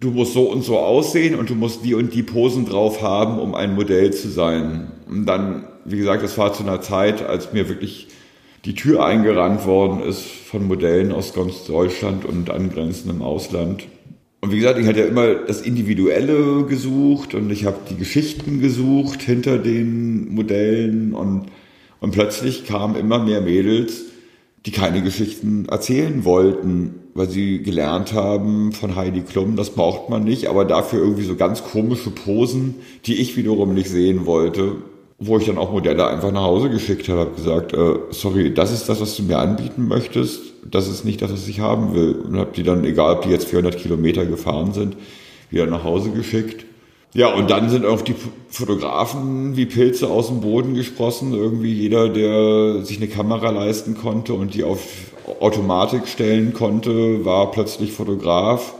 du musst so und so aussehen und du musst die und die Posen drauf haben, um ein Modell zu sein. Und dann, wie gesagt, das war zu einer Zeit, als mir wirklich die Tür eingerannt worden ist von Modellen aus ganz Deutschland und angrenzendem Ausland. Und wie gesagt, ich hatte ja immer das Individuelle gesucht und ich habe die Geschichten gesucht hinter den Modellen und, und plötzlich kamen immer mehr Mädels, die keine Geschichten erzählen wollten, weil sie gelernt haben von Heidi Klum, das braucht man nicht, aber dafür irgendwie so ganz komische Posen, die ich wiederum nicht sehen wollte, wo ich dann auch Modelle einfach nach Hause geschickt habe, habe gesagt, äh, sorry, das ist das, was du mir anbieten möchtest, das ist nicht das, was ich haben will. Und habe die dann, egal ob die jetzt 400 Kilometer gefahren sind, wieder nach Hause geschickt. Ja, und dann sind auch die Fotografen wie Pilze aus dem Boden gesprossen. Irgendwie jeder, der sich eine Kamera leisten konnte und die auf Automatik stellen konnte, war plötzlich Fotograf.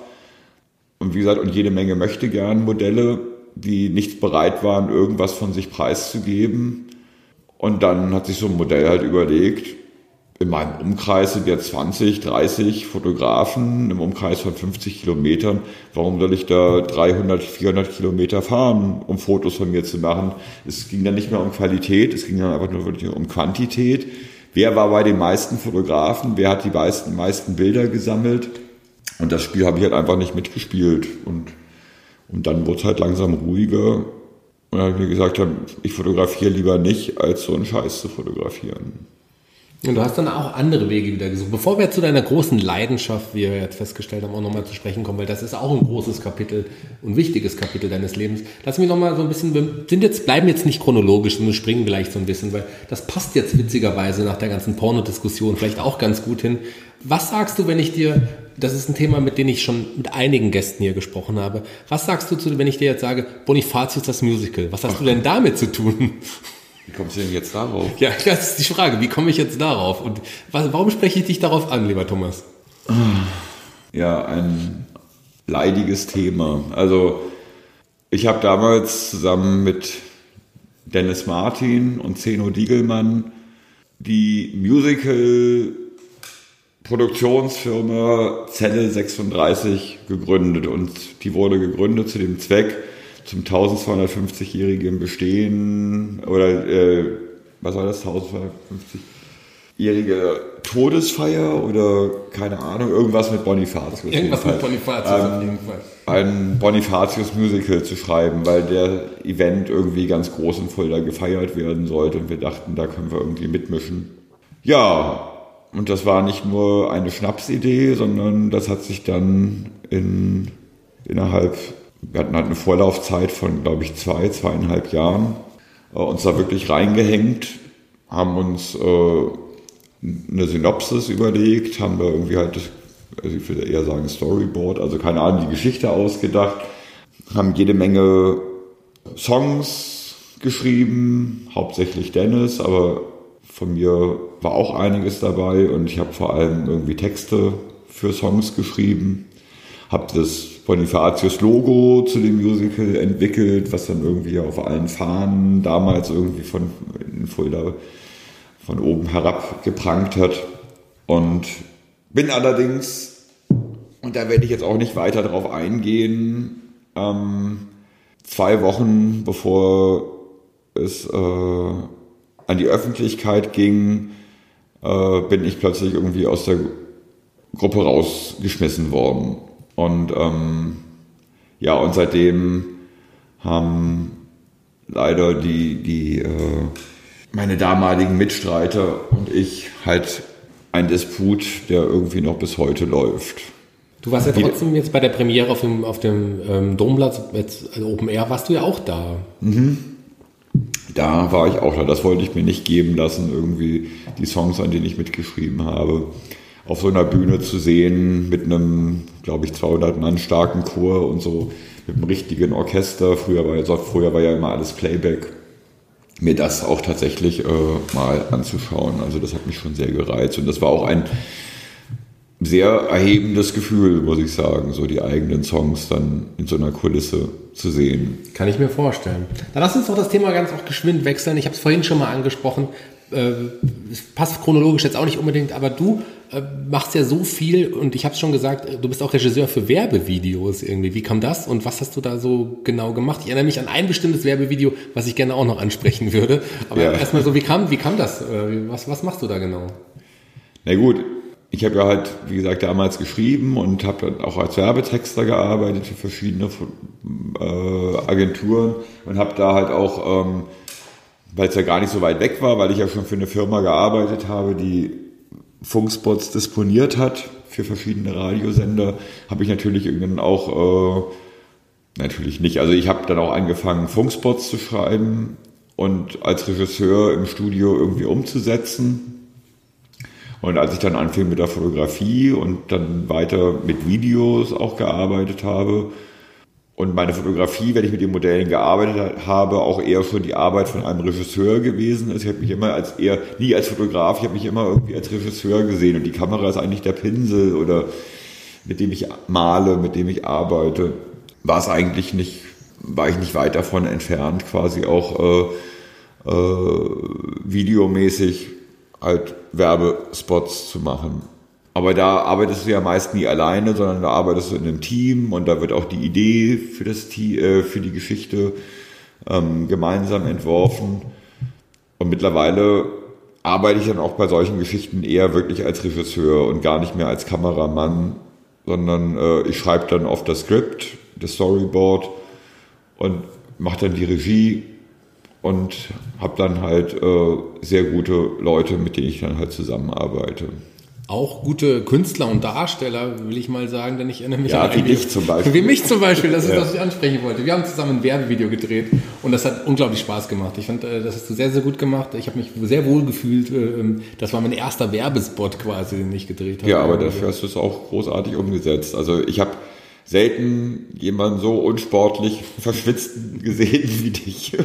Und wie gesagt, und jede Menge möchte gern Modelle, die nicht bereit waren, irgendwas von sich preiszugeben. Und dann hat sich so ein Modell halt überlegt, in meinem Umkreis sind jetzt 20, 30 Fotografen im Umkreis von 50 Kilometern. Warum soll ich da 300, 400 Kilometer fahren, um Fotos von mir zu machen? Es ging dann nicht mehr um Qualität, es ging dann einfach nur wirklich um Quantität. Wer war bei den meisten Fotografen? Wer hat die meisten, meisten Bilder gesammelt? Und das Spiel habe ich halt einfach nicht mitgespielt. Und, und dann wurde es halt langsam ruhiger. Und dann habe ich mir gesagt, ich fotografiere lieber nicht, als so einen Scheiß zu fotografieren. Und du hast dann auch andere Wege wieder gesucht. Bevor wir zu deiner großen Leidenschaft, wie wir jetzt festgestellt haben, auch nochmal zu sprechen kommen, weil das ist auch ein großes Kapitel und wichtiges Kapitel deines Lebens. Lass mich nochmal so ein bisschen, wir sind jetzt, bleiben jetzt nicht chronologisch, sondern springen gleich so ein bisschen, weil das passt jetzt witzigerweise nach der ganzen Pornodiskussion vielleicht auch ganz gut hin. Was sagst du, wenn ich dir, das ist ein Thema, mit dem ich schon mit einigen Gästen hier gesprochen habe, was sagst du zu, wenn ich dir jetzt sage, Bonifatius das Musical? Was hast du denn damit zu tun? Wie kommst du denn jetzt darauf? Ja, das ist die Frage. Wie komme ich jetzt darauf? Und was, warum spreche ich dich darauf an, lieber Thomas? Ja, ein leidiges Thema. Also, ich habe damals zusammen mit Dennis Martin und Zeno Diegelmann die Musical Produktionsfirma Zelle 36 gegründet und die wurde gegründet zu dem Zweck, zum 1250-jährigen Bestehen oder äh, was war das, 1250-jährige Todesfeier oder keine Ahnung, irgendwas mit Bonifatius. Irgendwas mit Bonifatius ähm, auf jeden Fall. Ein Bonifatius-Musical zu schreiben, weil der Event irgendwie ganz groß und voll da gefeiert werden sollte und wir dachten, da können wir irgendwie mitmischen. Ja, und das war nicht nur eine Schnapsidee, sondern das hat sich dann in, innerhalb wir hatten halt eine Vorlaufzeit von, glaube ich, zwei, zweieinhalb Jahren, äh, uns da wirklich reingehängt, haben uns äh, eine Synopsis überlegt, haben da irgendwie halt, also ich würde eher sagen Storyboard, also keine Ahnung, die Geschichte ausgedacht, haben jede Menge Songs geschrieben, hauptsächlich Dennis, aber von mir war auch einiges dabei und ich habe vor allem irgendwie Texte für Songs geschrieben, habe das Bonifatius Logo zu dem Musical entwickelt, was dann irgendwie auf allen Fahnen damals irgendwie von in Fulda von oben herab geprangt hat. Und bin allerdings und da werde ich jetzt auch nicht weiter drauf eingehen. Ähm, zwei Wochen bevor es äh, an die Öffentlichkeit ging, äh, bin ich plötzlich irgendwie aus der Gruppe rausgeschmissen worden. Und ähm, ja, und seitdem haben leider die, die äh, meine damaligen Mitstreiter und ich halt ein Disput, der irgendwie noch bis heute läuft. Du warst ja trotzdem jetzt bei der Premiere auf dem, auf dem ähm, Domplatz, jetzt also Open Air, warst du ja auch da. Mhm. Da war ich auch da. Das wollte ich mir nicht geben lassen, irgendwie die Songs, an denen ich mitgeschrieben habe, auf so einer Bühne zu sehen mit einem, glaube ich, 200 Mann starken Chor und so mit einem richtigen Orchester. Früher war, ja, früher war ja immer alles Playback. Mir das auch tatsächlich äh, mal anzuschauen. Also das hat mich schon sehr gereizt und das war auch ein sehr erhebendes Gefühl, muss ich sagen, so die eigenen Songs dann in so einer Kulisse zu sehen. Kann ich mir vorstellen. Dann lass uns doch das Thema ganz auch geschwind wechseln. Ich habe es vorhin schon mal angesprochen. Äh, es passt chronologisch jetzt auch nicht unbedingt, aber du äh, machst ja so viel und ich habe es schon gesagt, du bist auch Regisseur für Werbevideos irgendwie. Wie kam das und was hast du da so genau gemacht? Ich erinnere mich an ein bestimmtes Werbevideo, was ich gerne auch noch ansprechen würde. Aber ja. erstmal so, wie kam, wie kam das? Äh, was, was machst du da genau? Na gut, ich habe ja halt, wie gesagt, damals geschrieben und habe dann auch als Werbetexter gearbeitet für verschiedene äh, Agenturen und habe da halt auch, ähm, weil es ja gar nicht so weit weg war, weil ich ja schon für eine Firma gearbeitet habe, die Funkspots disponiert hat für verschiedene Radiosender, habe ich natürlich irgendwann auch, äh, natürlich nicht, also ich habe dann auch angefangen, Funkspots zu schreiben und als Regisseur im Studio irgendwie umzusetzen. Und als ich dann anfing mit der Fotografie und dann weiter mit Videos auch gearbeitet habe und meine Fotografie, wenn ich mit den Modellen gearbeitet habe, auch eher schon die Arbeit von einem Regisseur gewesen ist. Ich habe mich immer als eher, nie als Fotograf, ich habe mich immer irgendwie als Regisseur gesehen und die Kamera ist eigentlich der Pinsel oder mit dem ich male, mit dem ich arbeite. War es eigentlich nicht, war ich nicht weit davon entfernt, quasi auch äh, äh, videomäßig halt Werbespots zu machen. Aber da arbeitest du ja meist nie alleine, sondern da arbeitest du in einem Team und da wird auch die Idee für, das, äh, für die Geschichte ähm, gemeinsam entworfen. Und mittlerweile arbeite ich dann auch bei solchen Geschichten eher wirklich als Regisseur und gar nicht mehr als Kameramann, sondern äh, ich schreibe dann auf das Skript, das Storyboard und mache dann die Regie und habe dann halt äh, sehr gute Leute, mit denen ich dann halt zusammenarbeite. Auch gute Künstler und Darsteller, will ich mal sagen, denn ich erinnere mich ja, an wie dich zum Beispiel. Wie mich zum Beispiel, das ist, ja. was ich ansprechen wollte. Wir haben zusammen ein Werbevideo gedreht und das hat unglaublich Spaß gemacht. Ich fand, äh, das hast du sehr, sehr gut gemacht. Ich habe mich sehr wohl gefühlt. Äh, ähm, das war mein erster Werbespot quasi, den ich gedreht habe. Ja, aber dafür hast du es auch großartig umgesetzt. Also ich habe selten jemanden so unsportlich verschwitzt gesehen wie dich.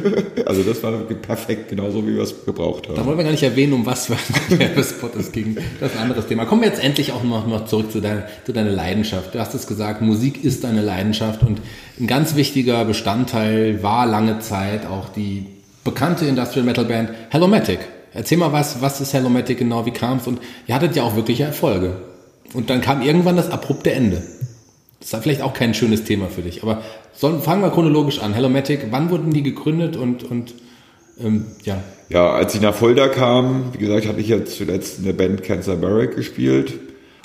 Also das war perfekt, genauso wie wir es gebraucht haben. Da wollen wir gar nicht erwähnen, um was für ein Werbespot es ging. Das ist ein anderes Thema. Kommen wir jetzt endlich auch noch, noch zurück zu, dein, zu deiner Leidenschaft. Du hast es gesagt, Musik ist deine Leidenschaft und ein ganz wichtiger Bestandteil war lange Zeit auch die bekannte Industrial Metal Band Hellomatic. Erzähl mal was, was ist Hellomatic genau, wie kam es und ihr hattet ja auch wirkliche Erfolge. Und dann kam irgendwann das abrupte Ende. Das ist vielleicht auch kein schönes Thema für dich, aber sollen, fangen wir chronologisch an. Hellomatic, wann wurden die gegründet und, und ähm, ja. Ja, als ich nach Fulda kam, wie gesagt, hatte ich ja zuletzt in der Band Cancer Barrack gespielt.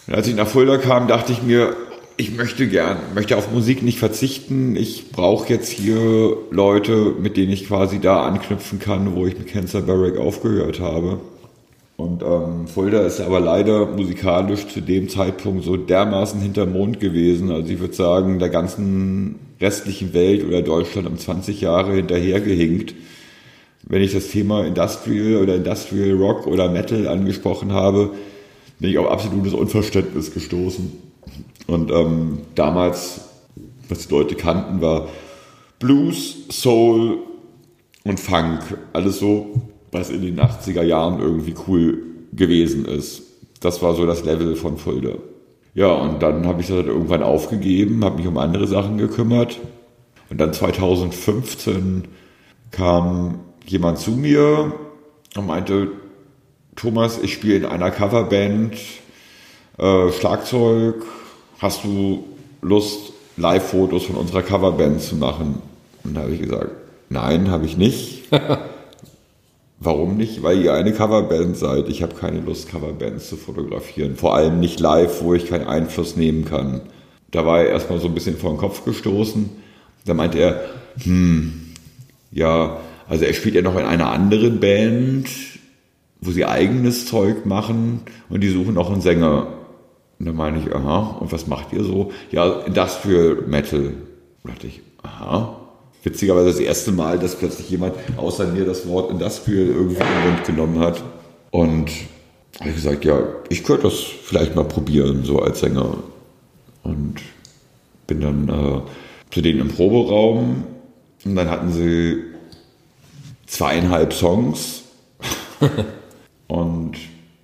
Und als ich nach Fulda kam, dachte ich mir, ich möchte gern, möchte auf Musik nicht verzichten. Ich brauche jetzt hier Leute, mit denen ich quasi da anknüpfen kann, wo ich mit Cancer Barrack aufgehört habe. Und ähm, Fulda ist aber leider musikalisch zu dem Zeitpunkt so dermaßen hinterm Mond gewesen. Also ich würde sagen, der ganzen restlichen Welt oder Deutschland um 20 Jahre hinterhergehinkt. Wenn ich das Thema Industrial oder Industrial Rock oder Metal angesprochen habe, bin ich auf absolutes Unverständnis gestoßen. Und ähm, damals, was die Leute kannten, war Blues, Soul und Funk. Alles so was in den 80er Jahren irgendwie cool gewesen ist. Das war so das Level von Fulda. Ja, und dann habe ich das halt irgendwann aufgegeben, habe mich um andere Sachen gekümmert. Und dann 2015 kam jemand zu mir und meinte, Thomas, ich spiele in einer Coverband äh, Schlagzeug, hast du Lust, Live-Fotos von unserer Coverband zu machen? Und da habe ich gesagt, nein, habe ich nicht. Warum nicht? Weil ihr eine Coverband seid. Ich habe keine Lust, Coverbands zu fotografieren. Vor allem nicht live, wo ich keinen Einfluss nehmen kann. Da war er erstmal so ein bisschen vor den Kopf gestoßen. Da meinte er, hm, ja, also er spielt ja noch in einer anderen Band, wo sie eigenes Zeug machen und die suchen noch einen Sänger. Und da meine ich, aha, und was macht ihr so? Ja, Industrial Metal. Da dachte ich, aha. Witzigerweise das erste Mal, dass plötzlich jemand außer mir das Wort Industrial irgendwie in den Mund genommen hat. Und habe ich gesagt, ja, ich könnte das vielleicht mal probieren, so als Sänger. Und bin dann äh, zu denen im Proberaum und dann hatten sie zweieinhalb Songs. und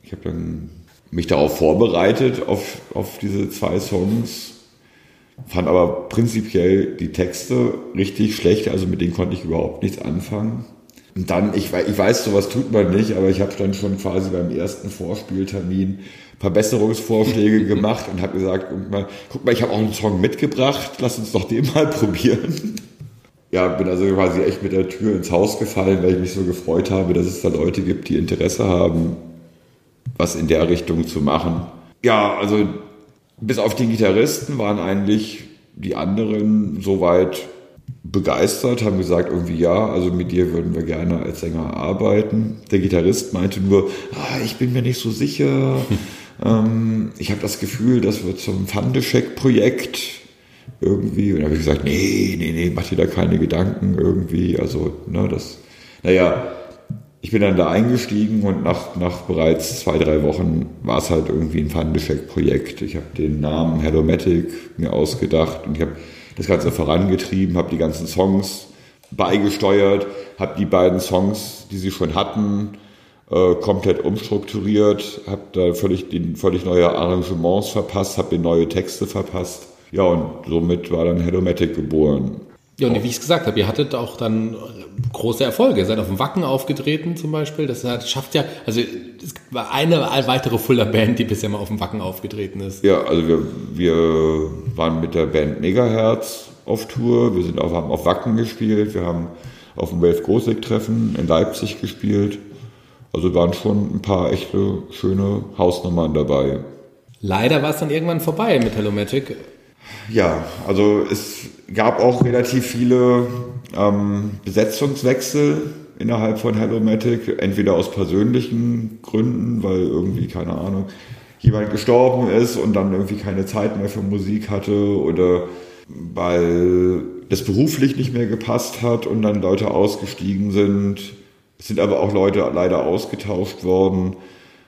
ich habe dann mich darauf vorbereitet, auf, auf diese zwei Songs. Fand aber prinzipiell die Texte richtig schlecht, also mit denen konnte ich überhaupt nichts anfangen. Und dann, ich, ich weiß, sowas tut man nicht, aber ich habe dann schon quasi beim ersten Vorspieltermin Verbesserungsvorschläge gemacht und habe gesagt, guck mal, guck mal, ich habe auch einen Song mitgebracht, lass uns doch den mal probieren ja, bin also quasi echt mit der Tür ins Haus gefallen, weil ich mich so gefreut habe, dass es da Leute gibt, die Interesse haben, was in der Richtung zu machen. Ja, also bis auf den Gitarristen waren eigentlich die anderen soweit begeistert, haben gesagt, irgendwie ja, also mit dir würden wir gerne als Sänger arbeiten. Der Gitarrist meinte nur, ah, ich bin mir nicht so sicher. ähm, ich habe das Gefühl, das wird zum Fandescheck-Projekt irgendwie. Und da habe ich gesagt, nee, nee, nee, mach dir da keine Gedanken irgendwie. Also, ne, das, naja, ich bin dann da eingestiegen und nach, nach bereits zwei, drei Wochen war es halt irgendwie ein Fundecheck-Projekt. Ich habe den Namen Hellomatic mir ausgedacht und ich habe das Ganze vorangetrieben, habe die ganzen Songs beigesteuert, habe die beiden Songs, die sie schon hatten, äh, komplett umstrukturiert, habe da völlig, den, völlig neue Arrangements verpasst, habe neue Texte verpasst ja, und somit war dann Hellomatic geboren. Ja, und wie ich es gesagt habe, ihr hattet auch dann große Erfolge. Ihr seid auf dem Wacken aufgetreten zum Beispiel. Das hat, schafft ja, also es war eine weitere Fuller Band, die bisher mal auf dem Wacken aufgetreten ist. Ja, also wir, wir waren mit der Band Megahertz auf Tour. Wir sind auf, haben auf Wacken gespielt. Wir haben auf dem Wave Großig Treffen in Leipzig gespielt. Also waren schon ein paar echte schöne Hausnummern dabei. Leider war es dann irgendwann vorbei mit Hellomatic ja, also es gab auch relativ viele ähm, Besetzungswechsel innerhalb von Hellomatic, entweder aus persönlichen Gründen, weil irgendwie, keine Ahnung, jemand gestorben ist und dann irgendwie keine Zeit mehr für Musik hatte oder weil das beruflich nicht mehr gepasst hat und dann Leute ausgestiegen sind. Es sind aber auch Leute leider ausgetauscht worden,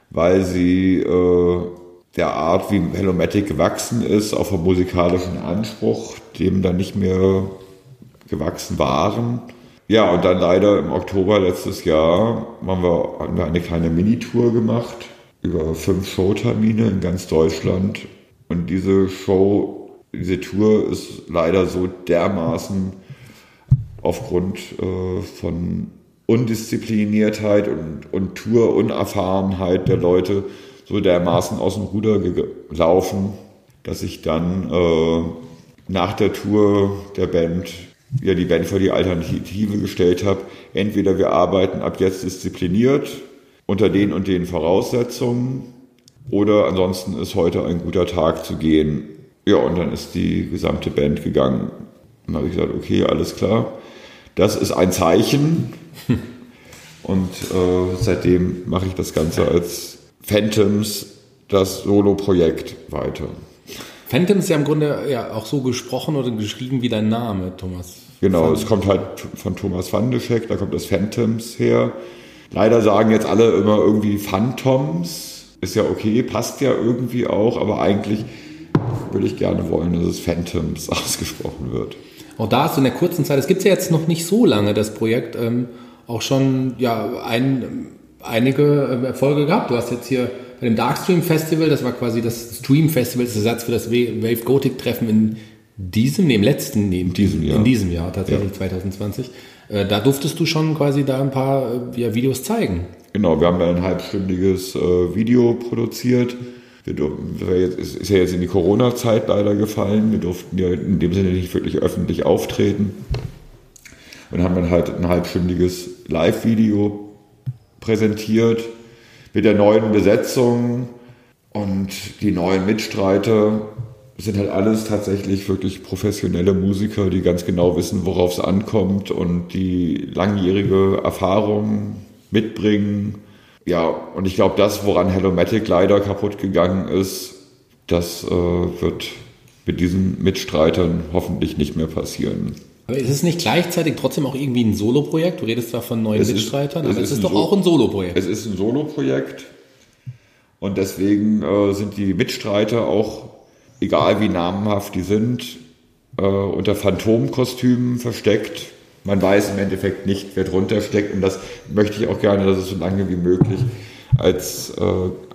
weil sie äh, der Art, wie Hellomatic gewachsen ist, auf einem musikalischen Anspruch, dem dann nicht mehr gewachsen waren. Ja, und dann leider im Oktober letztes Jahr haben wir, haben wir eine kleine Minitour gemacht über fünf Showtermine in ganz Deutschland. Und diese Show, diese Tour ist leider so dermaßen aufgrund äh, von Undiszipliniertheit und, und Tour-Unerfahrenheit der Leute so dermaßen aus dem Ruder gelaufen, dass ich dann äh, nach der Tour der Band ja die Band vor die Alternative gestellt habe. Entweder wir arbeiten ab jetzt diszipliniert unter den und den Voraussetzungen oder ansonsten ist heute ein guter Tag zu gehen. Ja, und dann ist die gesamte Band gegangen. Dann habe ich gesagt, okay, alles klar. Das ist ein Zeichen. Und äh, seitdem mache ich das Ganze als Phantoms das Solo-Projekt weiter. Phantoms ist ja im Grunde ja auch so gesprochen oder geschrieben wie dein Name, Thomas. Genau, es kommt halt von Thomas van de Scheck, da kommt das Phantoms her. Leider sagen jetzt alle immer irgendwie Phantoms. Ist ja okay, passt ja irgendwie auch, aber eigentlich würde ich gerne wollen, dass es Phantoms ausgesprochen wird. Auch da hast du in der kurzen Zeit, es gibt ja jetzt noch nicht so lange, das Projekt, ähm, auch schon ja, ein einige ähm, Erfolge gehabt. Du hast jetzt hier bei dem Darkstream Festival, das war quasi das Stream Festival, das ist Ersatz für das Wave Gothic Treffen in diesem, nee, im letzten, nee, in diesem Jahr, in diesem Jahr tatsächlich, ja. 2020. Äh, da durftest du schon quasi da ein paar äh, ja, Videos zeigen. Genau, wir haben ein halbstündiges äh, Video produziert Wir durften, es ist ja jetzt in die Corona-Zeit leider gefallen. Wir durften ja in dem Sinne nicht wirklich öffentlich auftreten. Und haben dann halt ein halbstündiges Live-Video präsentiert mit der neuen Besetzung und die neuen Mitstreiter sind halt alles tatsächlich wirklich professionelle Musiker, die ganz genau wissen, worauf es ankommt und die langjährige Erfahrung mitbringen. Ja, und ich glaube, das, woran Hellomatic leider kaputt gegangen ist, das äh, wird mit diesen Mitstreitern hoffentlich nicht mehr passieren. Aber ist es nicht gleichzeitig trotzdem auch irgendwie ein Soloprojekt? Du redest zwar von neuen es Mitstreitern, ist, aber es ist, ist doch so auch ein Soloprojekt. Es ist ein Soloprojekt und deswegen äh, sind die Mitstreiter auch egal wie namenhaft die sind, äh, unter Phantomkostümen versteckt. Man weiß im Endeffekt nicht, wer drunter steckt und das möchte ich auch gerne, dass es so lange wie möglich als äh,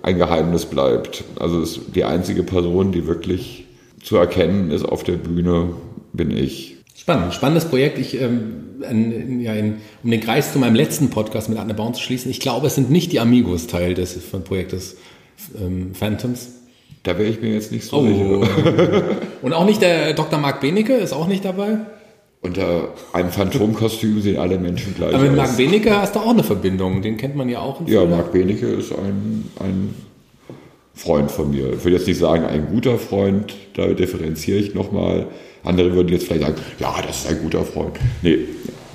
ein Geheimnis bleibt. Also ist die einzige Person, die wirklich zu erkennen ist auf der Bühne, bin ich. Spannend, spannendes Projekt. Ich, ähm, in, ja, in, um den Kreis zu meinem letzten Podcast mit Anne Baum zu schließen, ich glaube, es sind nicht die Amigos Teil des Projektes ähm, Phantoms. Da wäre ich mir jetzt nicht so oh. sicher. Und auch nicht der Dr. Marc Benecke ist auch nicht dabei? Unter einem Phantomkostüm sehen alle Menschen gleich Aber mit Marc Benecke hast du auch eine Verbindung. Den kennt man ja auch. Ja, Marc Benecke ist ein, ein Freund von mir. Ich würde jetzt nicht sagen, ein guter Freund, da differenziere ich nochmal. Andere würden jetzt vielleicht sagen, ja, das ist ein guter Freund. Nee,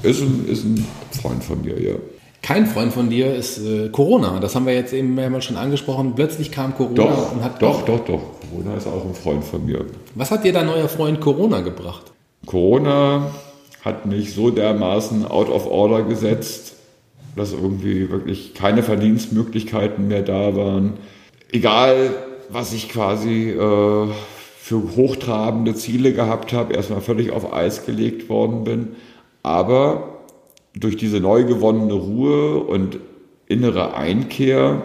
ist ein, ist ein Freund von mir, ja. Kein Freund von dir ist äh, Corona. Das haben wir jetzt eben mehrmals schon angesprochen. Plötzlich kam Corona doch, und hat. Doch, doch, doch. Corona ist auch ein Freund von mir. Was hat dir dein neuer Freund Corona gebracht? Corona hat mich so dermaßen out of order gesetzt, dass irgendwie wirklich keine Verdienstmöglichkeiten mehr da waren. Egal, was ich quasi äh, für hochtrabende Ziele gehabt habe, erstmal völlig auf Eis gelegt worden bin. Aber durch diese neu gewonnene Ruhe und innere Einkehr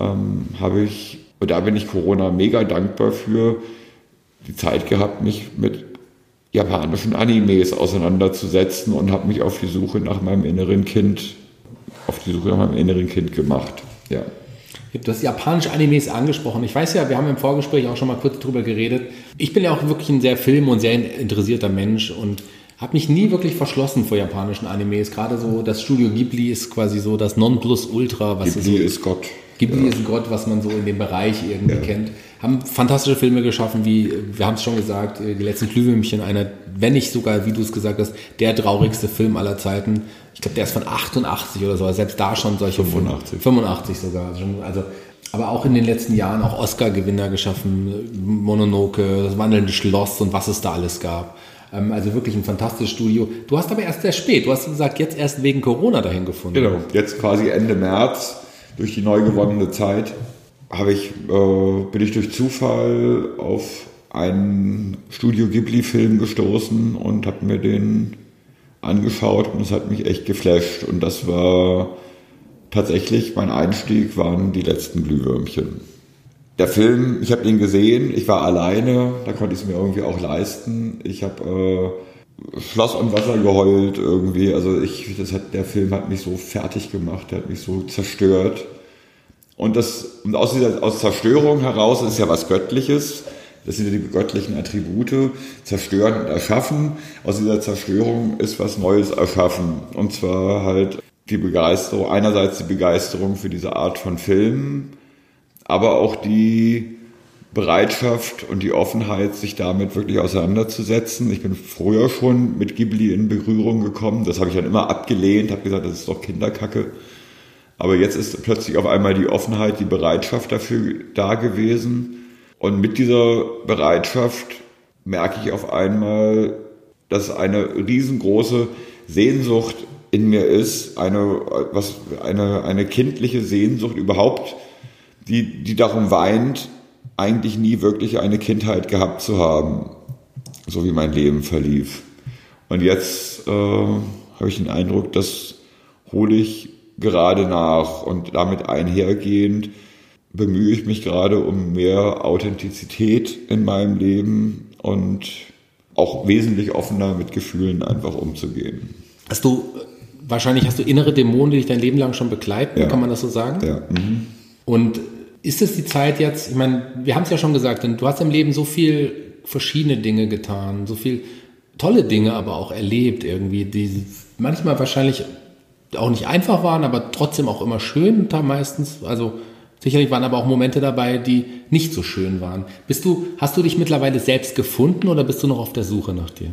ähm, habe ich, und da bin ich Corona mega dankbar für, die Zeit gehabt, mich mit japanischen Animes auseinanderzusetzen und habe mich auf die Suche nach meinem inneren Kind, auf die Suche nach meinem inneren Kind gemacht. Ja. Du hast japanische Animes angesprochen. Ich weiß ja, wir haben im Vorgespräch auch schon mal kurz drüber geredet. Ich bin ja auch wirklich ein sehr film- und sehr interessierter Mensch und habe mich nie wirklich verschlossen vor japanischen Animes. Gerade so das Studio Ghibli ist quasi so das Nonplusultra. Was Ghibli so, ist Gott. Ghibli ja. ist Gott, was man so in dem Bereich irgendwie ja. kennt. Haben fantastische Filme geschaffen, wie, wir haben es schon gesagt, äh, die letzten Glühwürmchen, einer, wenn nicht sogar, wie du es gesagt hast, der traurigste Film aller Zeiten. Ich glaube, der ist von 88 oder so, selbst da schon solche 85. Filme. 85 sogar. Also, aber auch in den letzten Jahren auch Oscar-Gewinner geschaffen, Mononoke, das wandelnde Schloss und was es da alles gab. Ähm, also wirklich ein fantastisches Studio. Du hast aber erst sehr spät, du hast gesagt, jetzt erst wegen Corona dahin gefunden. Genau, jetzt quasi Ende März durch die neu gewonnene Zeit habe ich, äh, bin ich durch Zufall auf einen Studio Ghibli-Film gestoßen und habe mir den angeschaut und es hat mich echt geflasht. Und das war tatsächlich mein Einstieg, waren die letzten Glühwürmchen. Der Film, ich habe ihn gesehen, ich war alleine, da konnte ich es mir irgendwie auch leisten. Ich habe äh, Schloss und Wasser geheult irgendwie. Also ich, das hat, der Film hat mich so fertig gemacht, der hat mich so zerstört. Und, das, und aus dieser aus Zerstörung heraus ist ja was Göttliches. Das sind ja die göttlichen Attribute, zerstören und erschaffen. Aus dieser Zerstörung ist was Neues erschaffen. Und zwar halt die Begeisterung, einerseits die Begeisterung für diese Art von Filmen, aber auch die Bereitschaft und die Offenheit, sich damit wirklich auseinanderzusetzen. Ich bin früher schon mit Ghibli in Berührung gekommen. Das habe ich dann immer abgelehnt, habe gesagt, das ist doch Kinderkacke. Aber jetzt ist plötzlich auf einmal die Offenheit, die Bereitschaft dafür da gewesen. Und mit dieser Bereitschaft merke ich auf einmal, dass eine riesengroße Sehnsucht in mir ist, eine, was, eine, eine kindliche Sehnsucht überhaupt die, die darum weint, eigentlich nie wirklich eine Kindheit gehabt zu haben, so wie mein Leben verlief. Und jetzt äh, habe ich den Eindruck, das hole ich gerade nach und damit einhergehend bemühe ich mich gerade um mehr Authentizität in meinem Leben und auch wesentlich offener mit Gefühlen einfach umzugehen. Hast du, wahrscheinlich hast du innere Dämonen, die dich dein Leben lang schon begleiten, ja. kann man das so sagen? Ja. Mhm. Und ist es die Zeit jetzt, ich meine, wir haben es ja schon gesagt, du hast im Leben so viel verschiedene Dinge getan, so viel tolle Dinge aber auch erlebt irgendwie, die manchmal wahrscheinlich auch nicht einfach waren, aber trotzdem auch immer schön da meistens. Also sicherlich waren aber auch Momente dabei, die nicht so schön waren. Bist du, hast du dich mittlerweile selbst gefunden oder bist du noch auf der Suche nach dir?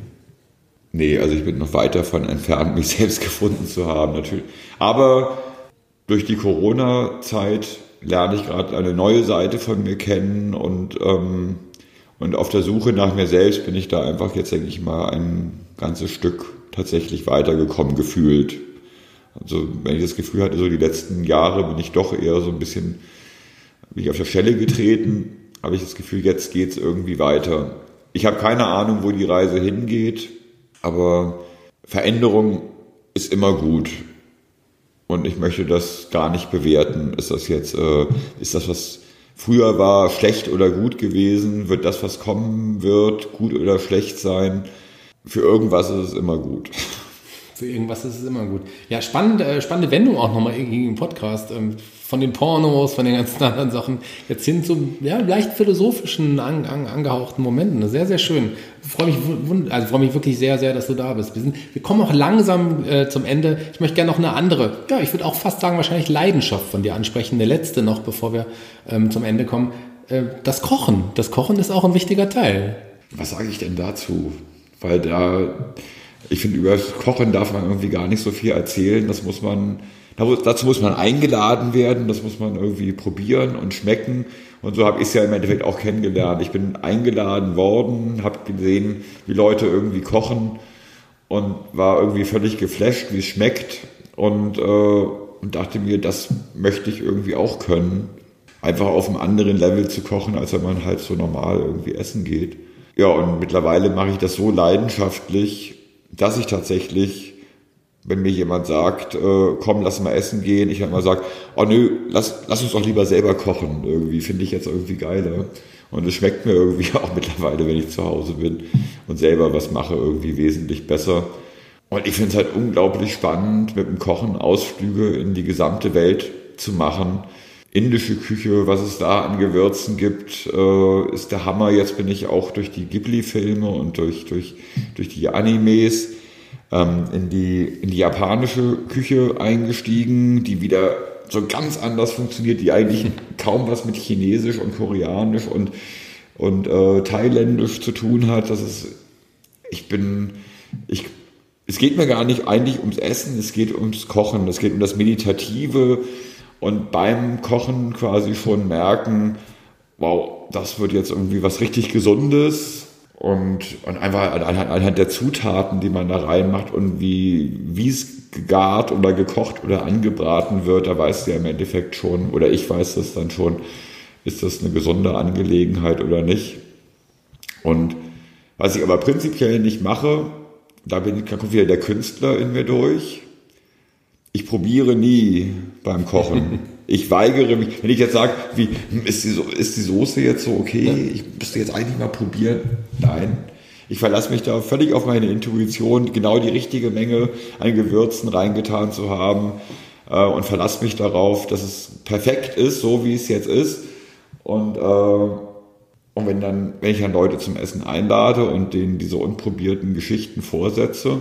Nee, also ich bin noch weit davon entfernt, mich selbst gefunden zu haben, natürlich. Aber durch die Corona-Zeit lerne ich gerade eine neue Seite von mir kennen und, ähm, und auf der Suche nach mir selbst bin ich da einfach jetzt, denke ich mal, ein ganzes Stück tatsächlich weitergekommen gefühlt. Also wenn ich das Gefühl hatte, so die letzten Jahre bin ich doch eher so ein bisschen, bin ich auf der Stelle getreten, habe ich das Gefühl, jetzt geht es irgendwie weiter. Ich habe keine Ahnung, wo die Reise hingeht, aber Veränderung ist immer gut. Und ich möchte das gar nicht bewerten. Ist das jetzt, äh, ist das, was früher war, schlecht oder gut gewesen? Wird das, was kommen wird, gut oder schlecht sein? Für irgendwas ist es immer gut. Für irgendwas ist es immer gut. Ja, spannend, äh, spannende Wendung auch nochmal im Podcast. Ähm, von den Pornos, von den ganzen anderen Sachen, jetzt hin zu ja, leicht philosophischen, an, an, angehauchten Momenten. Sehr, sehr schön. Ich freue mich, also freue mich wirklich sehr, sehr, dass du da bist. Wir, sind, wir kommen auch langsam äh, zum Ende. Ich möchte gerne noch eine andere, ja, ich würde auch fast sagen, wahrscheinlich Leidenschaft von dir ansprechen. Eine letzte noch, bevor wir ähm, zum Ende kommen. Äh, das Kochen. Das Kochen ist auch ein wichtiger Teil. Was sage ich denn dazu? Weil da ich finde, über Kochen darf man irgendwie gar nicht so viel erzählen. Das muss man, dazu muss man eingeladen werden, das muss man irgendwie probieren und schmecken. Und so habe ich es ja im Endeffekt auch kennengelernt. Ich bin eingeladen worden, habe gesehen, wie Leute irgendwie kochen und war irgendwie völlig geflasht, wie es schmeckt und, äh, und dachte mir, das möchte ich irgendwie auch können. Einfach auf einem anderen Level zu kochen, als wenn man halt so normal irgendwie essen geht. Ja, und mittlerweile mache ich das so leidenschaftlich, dass ich tatsächlich, wenn mir jemand sagt, äh, komm, lass mal essen gehen, ich halt mal sage, oh nö, lass, lass uns doch lieber selber kochen. Irgendwie finde ich jetzt irgendwie geiler. Und es schmeckt mir irgendwie auch mittlerweile, wenn ich zu Hause bin und selber was mache, irgendwie wesentlich besser. Und ich finde es halt unglaublich spannend, mit dem Kochen Ausflüge in die gesamte Welt zu machen. Indische Küche, was es da an Gewürzen gibt, äh, ist der Hammer. Jetzt bin ich auch durch die Ghibli-Filme und durch, durch, durch die Animes ähm, in, die, in die japanische Küche eingestiegen, die wieder so ganz anders funktioniert, die eigentlich kaum was mit Chinesisch und Koreanisch und, und äh, Thailändisch zu tun hat. Das ist, ich bin, ich, es geht mir gar nicht eigentlich ums Essen, es geht ums Kochen, es geht um das Meditative und beim Kochen quasi schon merken, wow, das wird jetzt irgendwie was richtig Gesundes und, und einfach anhand, anhand der Zutaten, die man da reinmacht und wie, wie es gegart oder gekocht oder angebraten wird, da weißt du ja im Endeffekt schon, oder ich weiß das dann schon, ist das eine gesunde Angelegenheit oder nicht. Und was ich aber prinzipiell nicht mache, da bin, kommt wieder der Künstler in mir durch. Ich probiere nie beim Kochen. Ich weigere mich, wenn ich jetzt sage, wie, ist die, ist die Soße jetzt so okay? Ich müsste jetzt eigentlich mal probieren. Nein. Ich verlasse mich da völlig auf meine Intuition, genau die richtige Menge an Gewürzen reingetan zu haben äh, und verlasse mich darauf, dass es perfekt ist, so wie es jetzt ist. Und, äh, und wenn dann, wenn ich dann Leute zum Essen einlade und denen diese unprobierten Geschichten vorsetze,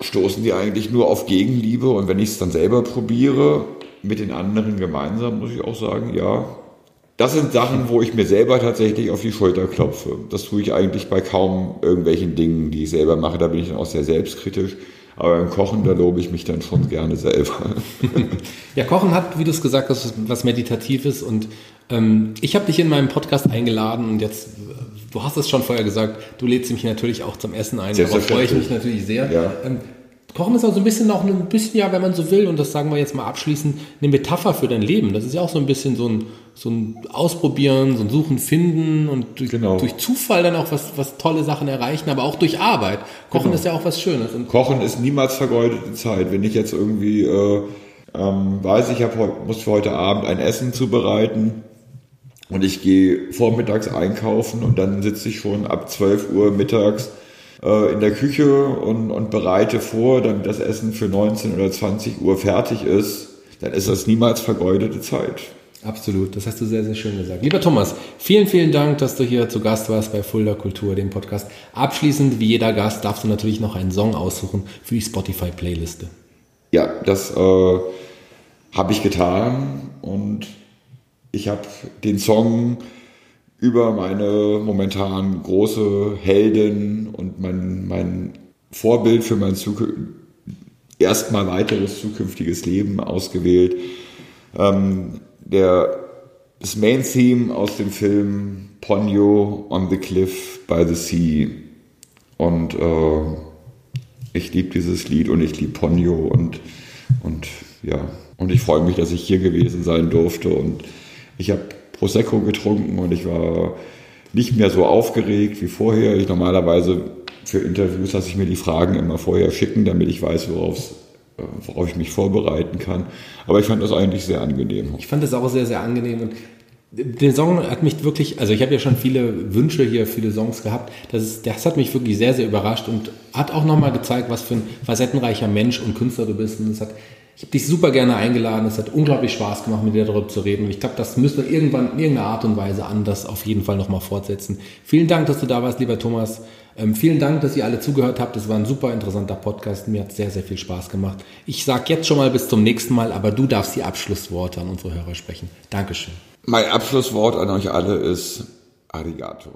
stoßen die eigentlich nur auf Gegenliebe. Und wenn ich es dann selber probiere, mit den anderen gemeinsam, muss ich auch sagen, ja, das sind Sachen, wo ich mir selber tatsächlich auf die Schulter klopfe. Das tue ich eigentlich bei kaum irgendwelchen Dingen, die ich selber mache. Da bin ich dann auch sehr selbstkritisch. Aber beim Kochen, da lobe ich mich dann schon gerne selber. ja, Kochen hat, wie du es gesagt hast, was Meditatives. Und ähm, ich habe dich in meinem Podcast eingeladen und jetzt, du hast es schon vorher gesagt, du lädst mich natürlich auch zum Essen ein. Da freue ich mich natürlich sehr. Ja. Ähm, Kochen ist auch so ein bisschen auch ein bisschen, ja, wenn man so will, und das sagen wir jetzt mal abschließend, eine Metapher für dein Leben. Das ist ja auch so ein bisschen so ein, so ein Ausprobieren, so ein Suchen, Finden und durch, genau. durch Zufall dann auch was, was tolle Sachen erreichen, aber auch durch Arbeit. Kochen genau. ist ja auch was Schönes. Und Kochen ist niemals vergeudete Zeit. Wenn ich jetzt irgendwie äh, ähm, weiß, ich hab, muss für heute Abend ein Essen zubereiten, und ich gehe vormittags einkaufen und dann sitze ich schon ab 12 Uhr mittags äh, in der Küche und, und bereite vor, damit das Essen für 19 oder 20 Uhr fertig ist, dann ist das niemals vergeudete Zeit. Absolut, das hast du sehr, sehr schön gesagt. Lieber Thomas, vielen, vielen Dank, dass du hier zu Gast warst bei Fulda Kultur, dem Podcast. Abschließend, wie jeder Gast, darfst du natürlich noch einen Song aussuchen für die Spotify-Playliste. Ja, das äh, habe ich getan und ich habe den Song über meine momentan große Heldin und mein, mein Vorbild für mein erstmal weiteres zukünftiges Leben ausgewählt. Ähm, der, das Main Theme aus dem Film Ponyo on the Cliff by the Sea. Und äh, ich liebe dieses Lied und ich liebe Ponyo und, und ja, und ich freue mich, dass ich hier gewesen sein durfte und ich habe Prosecco getrunken und ich war nicht mehr so aufgeregt wie vorher. Ich normalerweise für Interviews lasse ich mir die Fragen immer vorher schicken, damit ich weiß, worauf, worauf ich mich vorbereiten kann. Aber ich fand das eigentlich sehr angenehm. Ich fand das auch sehr, sehr angenehm und der Song hat mich wirklich, also ich habe ja schon viele Wünsche hier, viele Songs gehabt. Das, ist, das hat mich wirklich sehr, sehr überrascht und hat auch nochmal gezeigt, was für ein facettenreicher Mensch und Künstler du bist. Und es hat ich habe dich super gerne eingeladen. Es hat unglaublich Spaß gemacht, mit dir darüber zu reden. Und ich glaube, das müssen wir irgendwann in irgendeiner Art und Weise anders auf jeden Fall nochmal fortsetzen. Vielen Dank, dass du da warst, lieber Thomas. Ähm, vielen Dank, dass ihr alle zugehört habt. Das war ein super interessanter Podcast. Mir hat sehr, sehr viel Spaß gemacht. Ich sage jetzt schon mal bis zum nächsten Mal, aber du darfst die Abschlussworte an unsere Hörer sprechen. Dankeschön. Mein Abschlusswort an euch alle ist Arigato.